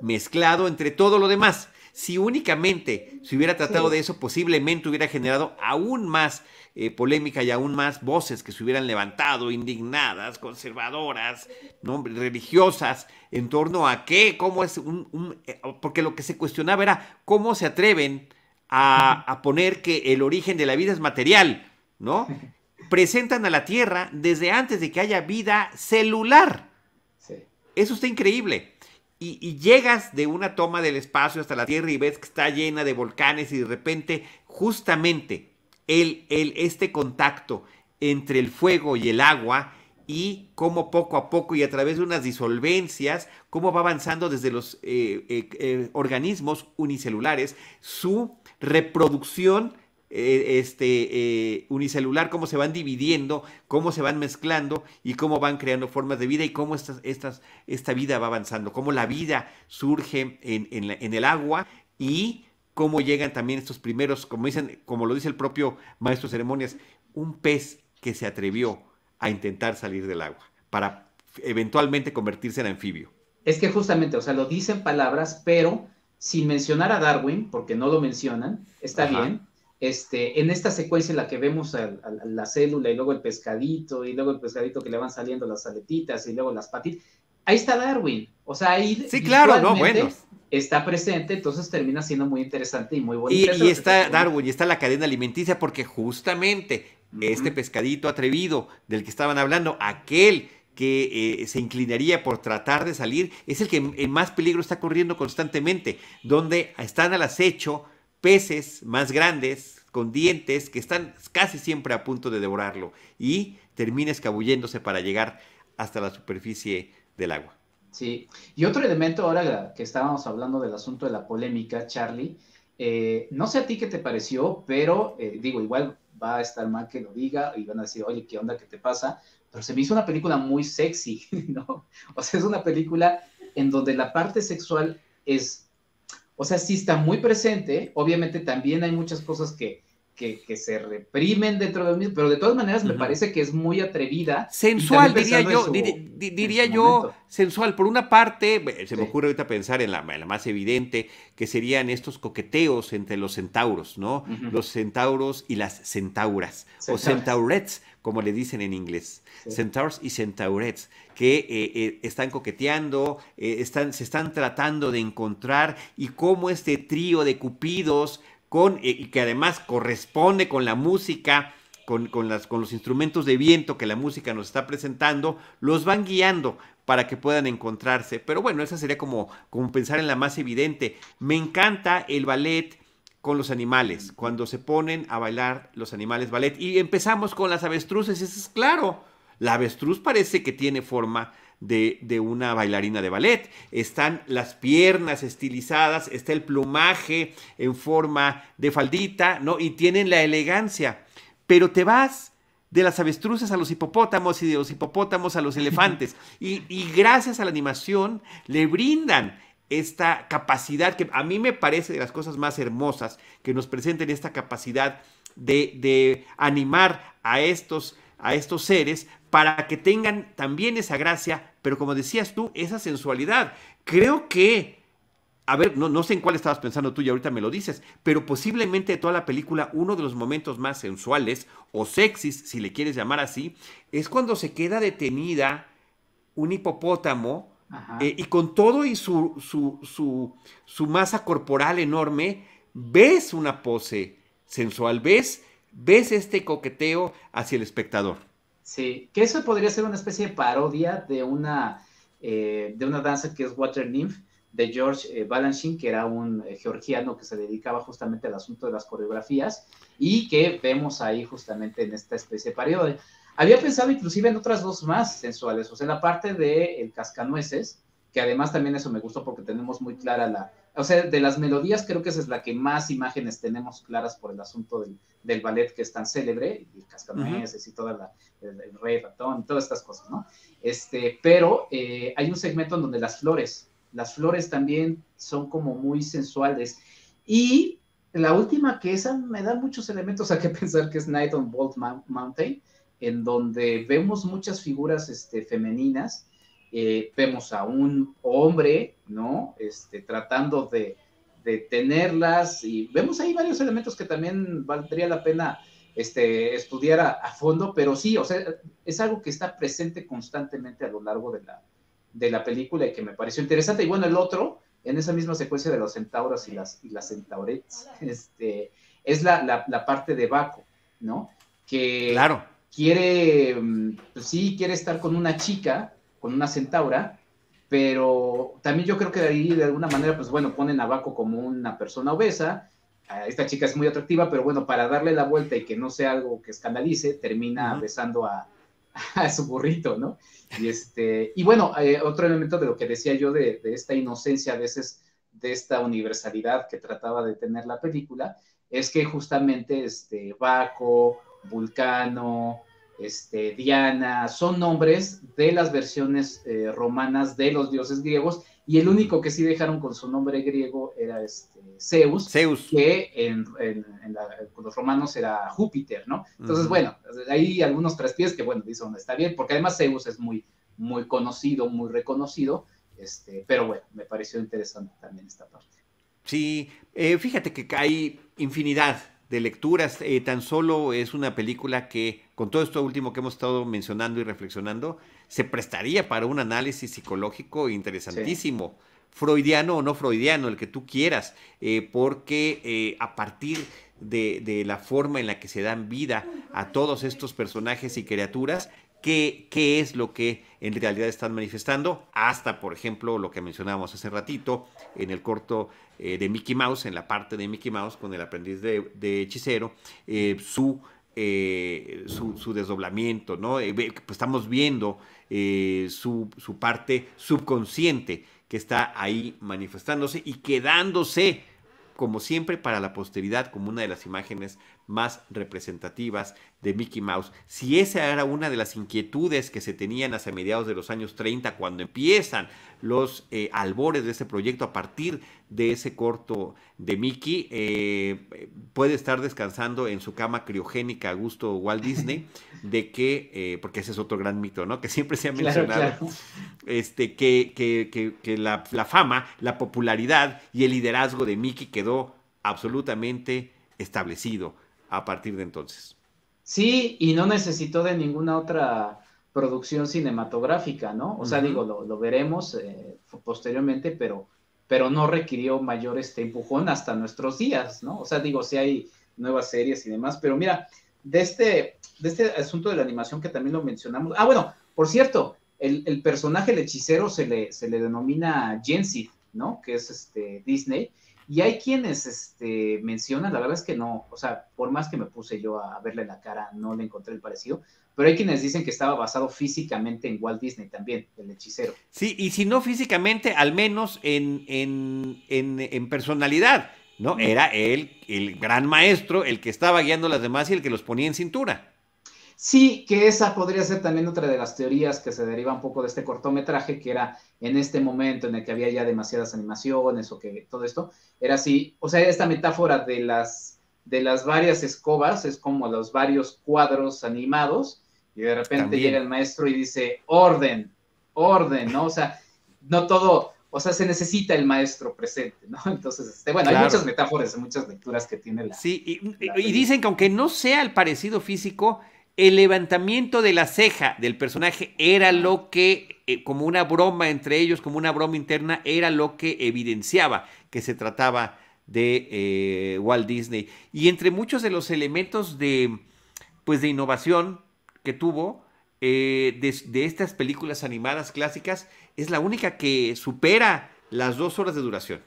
mezclado entre todo lo demás. Si únicamente se hubiera tratado de eso, posiblemente hubiera generado aún más eh, polémica y aún más voces que se hubieran levantado, indignadas, conservadoras, religiosas, en torno a qué, cómo es un, eh, Porque lo que se cuestionaba era cómo se atreven a, poner que el origen de la vida es material, ¿no? Presentan a la Tierra desde antes de que haya vida celular. Eso está increíble. Y, y, llegas de una toma del espacio hasta la Tierra y ves que está llena de volcanes y de repente, justamente el, este contacto entre el fuego y el agua y cómo poco a poco y a través de unas disolvencias, cómo va avanzando desde los eh, eh, eh, organismos unicelulares su reproducción este, unicelular, cómo se van dividiendo, cómo se van mezclando y cómo van creando formas de vida y cómo estas, estas, esta vida va avanzando, cómo la vida surge en, en el agua y cómo llegan también estos primeros, como dicen, como lo dice el propio maestro de ceremonias, un pez que se atrevió a intentar salir del agua para eventualmente convertirse en anfibio. Es que justamente, o sea, lo dicen palabras, pero sin mencionar a Darwin, porque no lo mencionan, está bien. Este, en esta secuencia en la que vemos a, la célula y luego el pescadito y luego el pescadito que le van saliendo las aletitas y luego las patitas, ahí está Darwin. O sea, ahí sí, claro, no, bueno está presente, entonces termina siendo muy interesante y muy bonito. Y, está Darwin, y está la cadena alimenticia, porque justamente este pescadito atrevido del que estaban hablando, aquel que eh, se inclinaría por tratar de salir, es el que en más peligro está corriendo constantemente, donde están al acecho peces más grandes, con dientes, que están casi siempre a punto de devorarlo, y termina escabulléndose para llegar hasta la superficie del agua. Sí, y otro elemento ahora que estábamos hablando del asunto de la polémica, Charlie, eh, no sé a ti qué te pareció, pero eh, digo, igual va a estar mal que lo diga y van a decir, oye, ¿qué onda? ¿Qué te pasa? Pero se me hizo una película muy sexy, ¿no? O sea, es una película en donde la parte sexual es, o sea, sí está muy presente, obviamente también hay muchas cosas que, que, se reprimen dentro del mismo, pero de todas maneras me parece que es muy atrevida. Sensual, diría yo, diría yo, sensual. Por una parte, se me ocurre ahorita pensar en la, más evidente, que serían estos coqueteos entre los centauros, ¿no? Los centauros y las centauras, o centaurets, como le dicen en inglés. Centaurs y centaurets, que eh, eh, están coqueteando, eh, están, se están tratando de encontrar, y cómo este trío de cupidos con, y que además corresponde con la música, con, las, con los instrumentos de viento que la música nos está presentando, los van guiando para que puedan encontrarse. Pero bueno, esa sería como, como pensar en la más evidente. Me encanta el ballet con los animales, cuando se ponen a bailar los animales ballet. Y empezamos con las avestruces, eso es claro. La avestruz parece que tiene forma de, una bailarina de ballet. Están las piernas estilizadas, está el plumaje en forma de faldita, ¿no? Y tienen la elegancia. Pero te vas de las avestruces a los hipopótamos y de los hipopótamos a los elefantes. Y, y gracias a la animación le brindan esta capacidad que a mí me parece de las cosas más hermosas que nos presenten esta capacidad de, animar a estos, a estos seres para que tengan también esa gracia, pero como decías tú, esa sensualidad. Creo que, a ver, no, no sé en cuál estabas pensando tú y ahorita me lo dices, pero posiblemente de toda la película uno de los momentos más sensuales o sexys, si le quieres llamar así, es cuando se queda detenida un hipopótamo eh, y con todo y su, su, su, masa corporal enorme, ves una pose sensual, ves, ves este coqueteo hacia el espectador. Sí, que eso podría ser una especie de parodia de una, eh, de una danza que es Water Nymph de George eh, Balanchine, que era un georgiano que se dedicaba justamente al asunto de las coreografías y que vemos ahí justamente en esta especie de parodia. Había pensado inclusive en otras dos más sensuales, o sea, la parte de El Cascanueces, que además también eso me gustó porque tenemos muy clara la, o sea, de las melodías creo que esa es la que más imágenes tenemos claras por el asunto del, del ballet que es tan célebre, y el Cascanueces y toda la, el, rey ratón, todas estas cosas, ¿no? Este, pero eh, hay un segmento en donde las flores, las flores también son como muy sensuales y la última que esa me da muchos elementos a que pensar que es Night on Bolt Mountain, en donde vemos muchas figuras este, femeninas, eh, vemos a un hombre, ¿no? Este, tratando de, tenerlas y vemos ahí varios elementos que también valdría la pena este, estudiar a, fondo, pero sí, o sea, es algo que está presente constantemente a lo largo de la, de la película y que me pareció interesante. Y bueno, el otro, en esa misma secuencia de los centauros y las, y las centaurets, este, es la, la, parte de Baco, ¿no? Que claro quiere, mm, pues sí, quiere estar con una chica, con una centaura, pero también yo creo que de ahí de alguna manera, pues bueno, ponen a Baco como una persona obesa. Esta chica es muy atractiva, pero bueno, para darle la vuelta y que no sea algo que escandalice, termina besando a, su burrito, ¿no? Y, este, y bueno, eh, otro elemento de lo que decía yo de, esta inocencia, a veces de esta universalidad que trataba de tener la película, es que justamente este, Baco Vulcano, este, Diana, son nombres de las versiones eh, romanas de los dioses griegos, y el único que sí dejaron con su nombre griego era este, Zeus, Zeus, que en, con los romanos era Júpiter, ¿no? Entonces, bueno, hay algunos traspiés que, bueno, dicen, está bien, porque además Zeus es muy, muy conocido, muy reconocido, este, pero bueno, me pareció interesante también esta parte. Sí, eh, fíjate que hay infinidad de lecturas. Eh, tan solo es una película que, con todo esto último que hemos estado mencionando y reflexionando, se prestaría para un análisis psicológico interesantísimo. Freudiano o no freudiano, el que tú quieras, eh, porque eh, a partir de, de, la forma en la que se dan vida a todos estos personajes y criaturas, qué, qué es lo que en realidad están manifestando, hasta por ejemplo lo que mencionábamos hace ratito en el corto eh, de Mickey Mouse, en la parte de Mickey Mouse con el aprendiz de, hechicero, eh, su, eh, su, su, desdoblamiento, ¿no? pues estamos viendo su, su parte subconsciente que está ahí manifestándose y quedándose como siempre para la posteridad como una de las imágenes más representativas de Mickey Mouse. Si esa era una de las inquietudes que se tenían hacia mediados de los años 30, cuando empiezan los eh, albores de ese proyecto a partir de ese corto de Mickey, eh, puede estar descansando en su cama criogénica a gusto Walt Disney, de que, eh, porque ese es otro gran mito, ¿no? Que siempre se ha mencionado, Este, que, que, que, la, la fama, la popularidad y el liderazgo de Mickey quedó absolutamente establecido a partir de entonces. Sí, y no necesitó de ninguna otra producción cinematográfica, ¿no? O sea, digo, lo, veremos eh, posteriormente, pero, pero no requirió mayor este empujón hasta nuestros días, ¿no? O sea, digo, sí hay nuevas series y demás, pero mira, de este, de este asunto de la animación que también lo mencionamos. Ah, bueno, por cierto, el, personaje, el hechicero, se le, se le denomina Jensi, ¿no? Que es este Disney. Y hay quienes este, mencionan, la verdad es que no, o sea, por más que me puse yo a verle la cara, no le encontré el parecido, pero hay quienes dicen que estaba basado físicamente en Walt Disney también, el hechicero. Sí, y si no físicamente, al menos en, en, en, personalidad, ¿no? Era él, el gran maestro, el que estaba guiando a las demás y el que los ponía en cintura. Sí, que esa podría ser también otra de las teorías que se deriva un poco de este cortometraje, que era en este momento en el que había ya demasiadas animaciones o que todo esto, era así, o sea, esta metáfora de las, de las varias escobas es como los varios cuadros animados y de repente llega el maestro y dice, orden, orden, ¿no? O sea, no todo, o sea, se necesita el maestro presente, ¿no? Entonces, este, bueno, hay muchas metáforas, muchas lecturas que tiene la... Sí, y dicen que aunque no sea el parecido físico, el levantamiento de la ceja del personaje era lo que, eh, como una broma entre ellos, como una broma interna, era lo que evidenciaba que se trataba de eh, Walt Disney. Y entre muchos de los elementos de, pues, de innovación que tuvo eh, de, estas películas animadas clásicas, es la única que supera las dos horas de duración.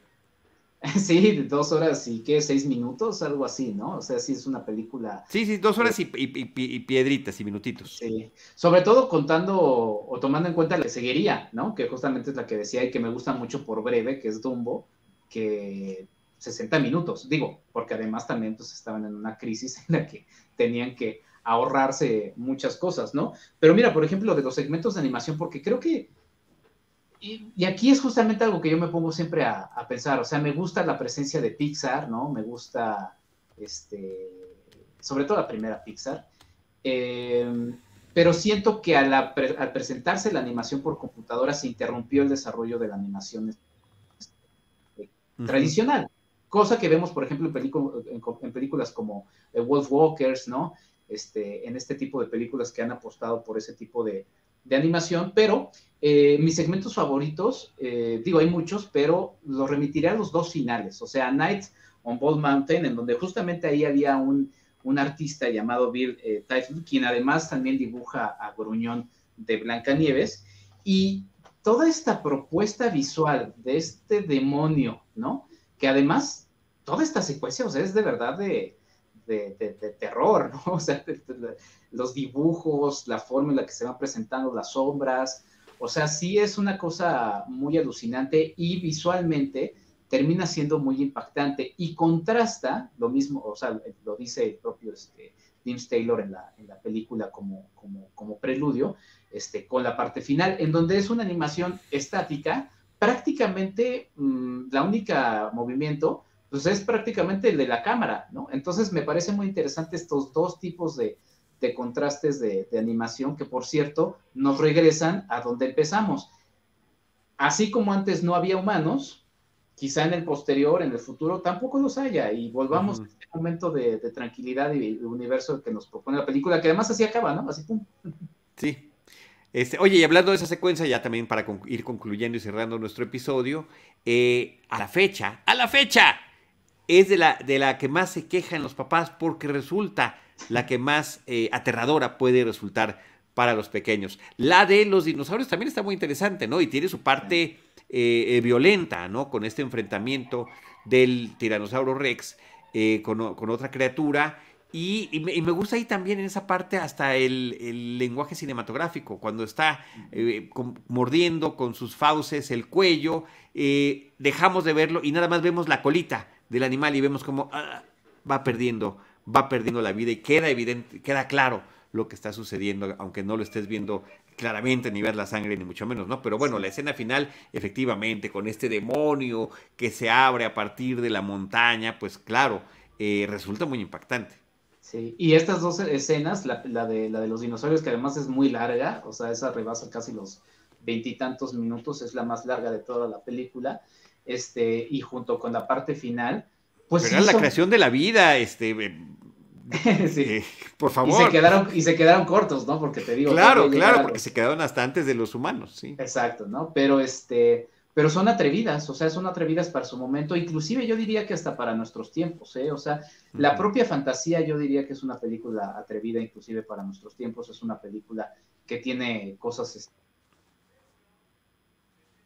Sí, dos horas y qué, seis minutos, algo así, ¿no? O sea, sí es una película. Sí, sí, dos horas y, piedritas y minutitos. Sí, sobre todo contando o tomando en cuenta la seguiría, ¿no? Que justamente es la que decía y que me gusta mucho por breve, que es Dumbo, que 60 minutos, digo, porque además también pues estaban en una crisis en la que tenían que ahorrarse muchas cosas, ¿no? Pero mira, por ejemplo, de los segmentos de animación, porque creo que y, aquí es justamente algo que yo me pongo siempre a, pensar, o sea, me gusta la presencia de Pixar, ¿no? Me gusta, este, sobre todo la primera Pixar, eh, pero siento que al, presentarse la animación por computadora se interrumpió el desarrollo de la animación este, tradicional, cosa que vemos, por ejemplo, en, en, películas como eh, Wolf Walkers, ¿no? Este, en este tipo de películas que han apostado por ese tipo de, de animación, pero eh, mis segmentos favoritos, eh, digo, hay muchos, pero los remitiré a los dos finales, o sea, Night on Bald Mountain, en donde justamente ahí había un, un artista llamado Bill eh, quien además también dibuja a Gruñón de Blancanieves, y toda esta propuesta visual de este demonio, ¿no? Que además, toda esta secuencia, o sea, es de verdad de, de, terror, ¿no? O sea, los dibujos, la forma en la que se van presentando las sombras, o sea, sí es una cosa muy alucinante y visualmente termina siendo muy impactante y contrasta lo mismo, o sea, lo dice el propio este, James Taylor en la, en la película como, como, como, preludio, este, con la parte final, en donde es una animación estática, prácticamente mm, la única movimiento pues es prácticamente el de la cámara, ¿no? Entonces me parece muy interesante estos dos tipos de, contrastes de, animación que, por cierto, nos regresan a donde empezamos. Así como antes no había humanos, quizá en el posterior, en el futuro, tampoco los haya y volvamos a este momento de, tranquilidad y universo que nos propone la película, que además así acaba, ¿no? Así pum. Sí. Este, oye, y hablando de esa secuencia, ya también para ir concluyendo y cerrando nuestro episodio, eh, a la fecha, a la fecha, es de la, de la que más se quejan los papás porque resulta la que más eh, aterradora puede resultar para los pequeños. La de los dinosaurios también está muy interesante, ¿no? Y tiene su parte eh, eh, violenta, ¿no? Con este enfrentamiento del tiranosaurio Rex con, otra criatura. Y, me, gusta ahí también en esa parte hasta el, lenguaje cinematográfico, cuando está mordiendo con sus fauces el cuello, dejamos de verlo y nada más vemos la colita del animal y vemos cómo ah, va perdiendo, va perdiendo la vida y queda evidente, queda claro lo que está sucediendo, aunque no lo estés viendo claramente ni ver la sangre ni mucho menos, ¿no? Pero bueno, la escena final, efectivamente, con este demonio que se abre a partir de la montaña, pues claro, eh, resulta muy impactante. Sí, y estas dos escenas, la, de, la de los dinosaurios, que además es muy larga, o sea, esa rebasa casi los veintitantos minutos, es la más larga de toda la película, este, y junto con la parte final, pues... Pero era la creación de la vida, este... Eh, sí. Eh, por favor. Y se, quedaron, y se quedaron cortos, ¿no? Porque te digo. Claro, claro, porque se quedaron hasta antes de los humanos, sí. Exacto, ¿no? Pero este, pero son atrevidas, o sea, son atrevidas para su momento, inclusive yo diría que hasta para nuestros tiempos, ¿eh? O sea, la propia fantasía yo diría que es una película atrevida, inclusive para nuestros tiempos, es una película que tiene cosas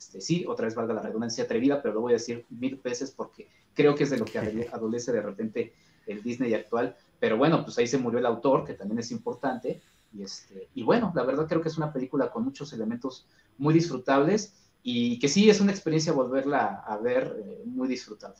este, sí, otra vez valga la redundancia atrevida, pero lo voy a decir mil veces porque creo que es de lo que adolece de repente el Disney actual. Pero bueno, pues ahí se murió el autor, que también es importante. Y, este, y bueno, la verdad creo que es una película con muchos elementos muy disfrutables y que sí es una experiencia volverla a ver eh, muy disfrutable.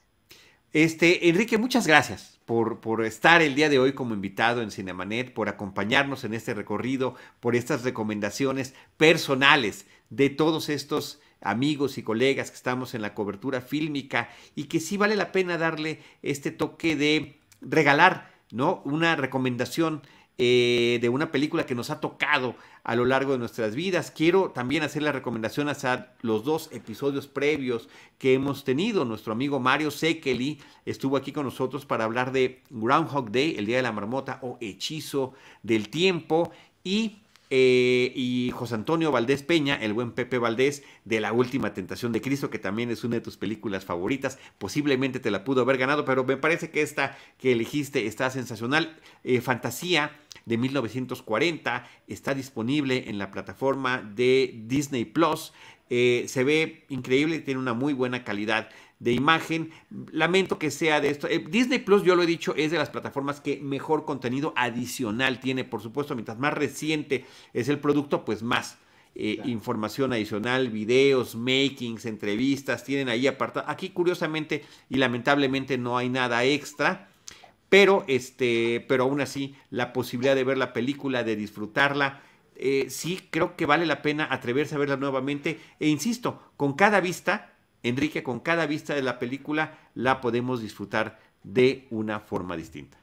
Este, Enrique, muchas gracias por, por, estar el día de hoy como invitado en Cinemanet, por acompañarnos en este recorrido, por estas recomendaciones personales de todos estos amigos y colegas que estamos en la cobertura fílmica y que sí vale la pena darle este toque de regalar, ¿no? Una recomendación eh, de una película que nos ha tocado a lo largo de nuestras vidas. Quiero también hacer la recomendación hacia los dos episodios previos que hemos tenido. Nuestro amigo Mario Sekeli estuvo aquí con nosotros para hablar de Groundhog Day, el Día de la Marmota o Hechizo del Tiempo. Y eh, y José Antonio Valdés Peña, el buen Pepe Valdés, de La Última Tentación de Cristo, que también es una de tus películas favoritas. Posiblemente te la pudo haber ganado, pero me parece que esta que elegiste está sensacional. Eh, Fantasía de 1940 está disponible en la plataforma de Disney Plus. Eh, se ve increíble, tiene una muy buena calidad de imagen. Lamento que sea de esto. Eh, Disney Plus, yo lo he dicho, es de las plataformas que mejor contenido adicional tiene. Por supuesto, mientras más reciente es el producto, pues más eh, información adicional, videos, makings, entrevistas, tienen ahí apartado. Aquí, curiosamente y lamentablemente, no hay nada extra. Pero, este, pero aún así, la posibilidad de ver la película, de disfrutarla, eh, sí creo que vale la pena atreverse a verla nuevamente. E insisto, con cada vista Enrique, con cada vista de la película la podemos disfrutar de una forma distinta.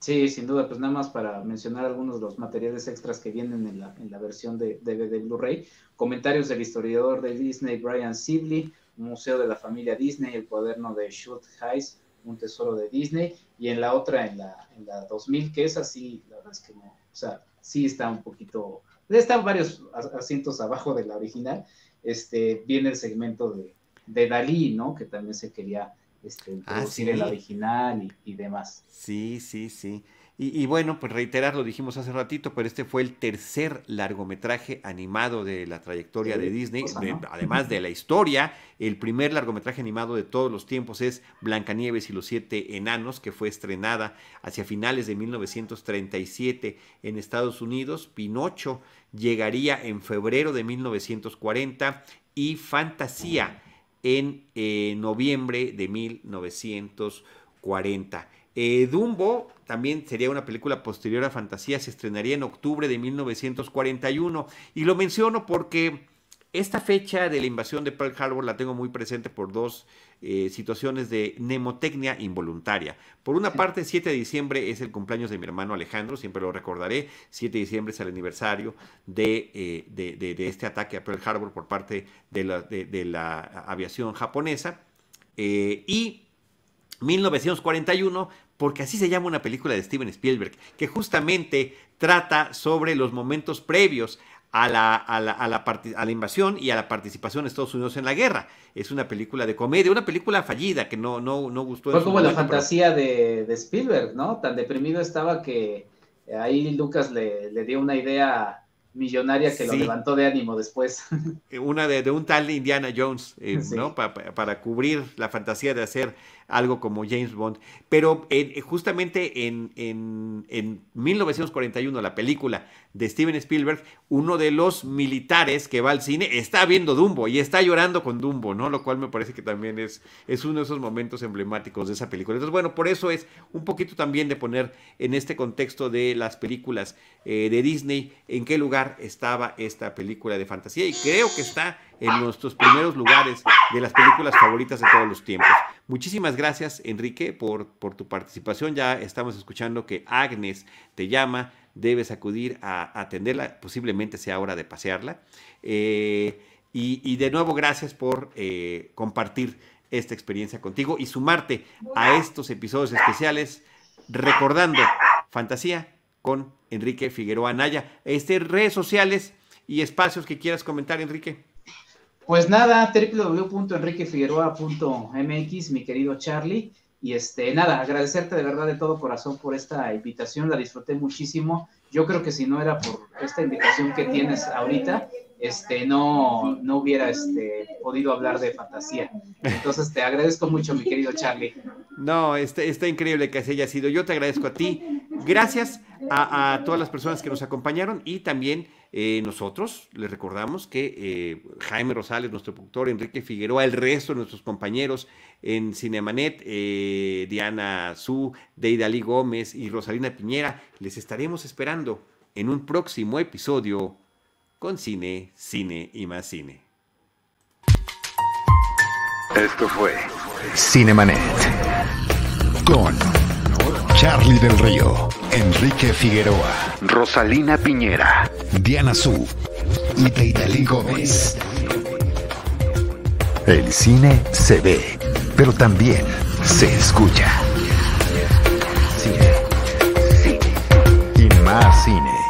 Sí, sin duda, pues nada más para mencionar algunos de los materiales extras que vienen en la, en la versión de, de, Blu-ray. Comentarios del historiador de Disney, Brian Sibley, Museo de la Familia Disney, el cuaderno de Schultz Heiss, un tesoro de Disney, y en la otra, en la, en la 2000, que es así, la verdad es que no, o sea, sí está un poquito, están varios asientos abajo de la original, este, viene el segmento de, de Dalí, ¿no? Que también se quería este, ah, introducir en la original y, demás. Sí, sí, sí. Y, bueno, pues reiterar, lo dijimos hace ratito, pero este fue el tercer largometraje animado de la trayectoria de Disney, además de la historia. El primer largometraje animado de todos los tiempos es Blancanieves y los siete enanos, que fue estrenada hacia finales de 1937 en Estados Unidos. Pinocho llegaría en febrero de 1940 y Fantasía en eh, noviembre de 1940. Eh, Dumbo también sería una película posterior a Fantasía, se estrenaría en octubre de 1941 y lo menciono porque esta fecha de la invasión de Pearl Harbor la tengo muy presente por dos eh, situaciones de mnemotecnia involuntaria. Por una parte, 7 de diciembre es el cumpleaños de mi hermano Alejandro, siempre lo recordaré. 7 de diciembre es el aniversario de, eh, de, este ataque a Pearl Harbor por parte de la, de, la aviación japonesa. Eh, y 1941, porque así se llama una película de Steven Spielberg, que justamente trata sobre los momentos previos a la, a, la, a, la a la invasión y a la participación de Estados Unidos en la guerra. Es una película de comedia, una película fallida que no, no, no gustó. Fue como la fantasía de, de, Spielberg, ¿no? Tan deprimido estaba que ahí Lucas le, le dio una idea millonaria que lo levantó de ánimo después. Una de, de un tal Indiana Jones, eh, ¿no? para cubrir la fantasía de hacer algo como James Bond. Pero eh, justamente en, en, en, 1941, la película de Steven Spielberg, uno de los militares que va al cine está viendo Dumbo y está llorando con Dumbo, ¿no? Lo cual me parece que también es, es uno de esos momentos emblemáticos de esa película. Entonces, bueno, por eso es un poquito también de poner en este contexto de las películas eh, de Disney en qué lugar estaba esta película de fantasía y creo que está en nuestros primeros lugares de las películas favoritas de todos los tiempos. Muchísimas gracias, Enrique, por, por tu participación. Ya estamos escuchando que Agnes te llama, debes acudir a, atenderla, posiblemente sea hora de pasearla. Eh, y, de nuevo, gracias por eh, compartir esta experiencia contigo y sumarte a estos episodios especiales recordando fantasía con Enrique Figueroa Naya. Este, redes sociales y espacios que quieras comentar, Enrique. Pues nada, www.enriquefigueroa.mx, mi querido Charlie. Y este, nada, agradecerte de verdad de todo corazón por esta invitación, la disfruté muchísimo. Yo creo que si no era por esta invitación que tienes ahorita, este, no, no hubiera este, podido hablar de fantasía. Entonces te agradezco mucho, mi querido Charlie. No, está, está increíble que así haya sido. Yo te agradezco a ti Gracias a, todas las personas que nos acompañaron y también eh, nosotros les recordamos que eh, Jaime Rosales, nuestro productor, Enrique Figueroa, el resto de nuestros compañeros en Cinemanet, eh, Diana Su, Deidali Gómez y Rosalina Piñera, les estaremos esperando en un próximo episodio con cine, cine y más cine. Esto fue Cinemanet con Charlie del Río, Enrique Figueroa, Rosalina Piñera, Diana Su y Teitalí Gómez. El cine se ve, pero también se escucha. Cine. Cine. Y más cine.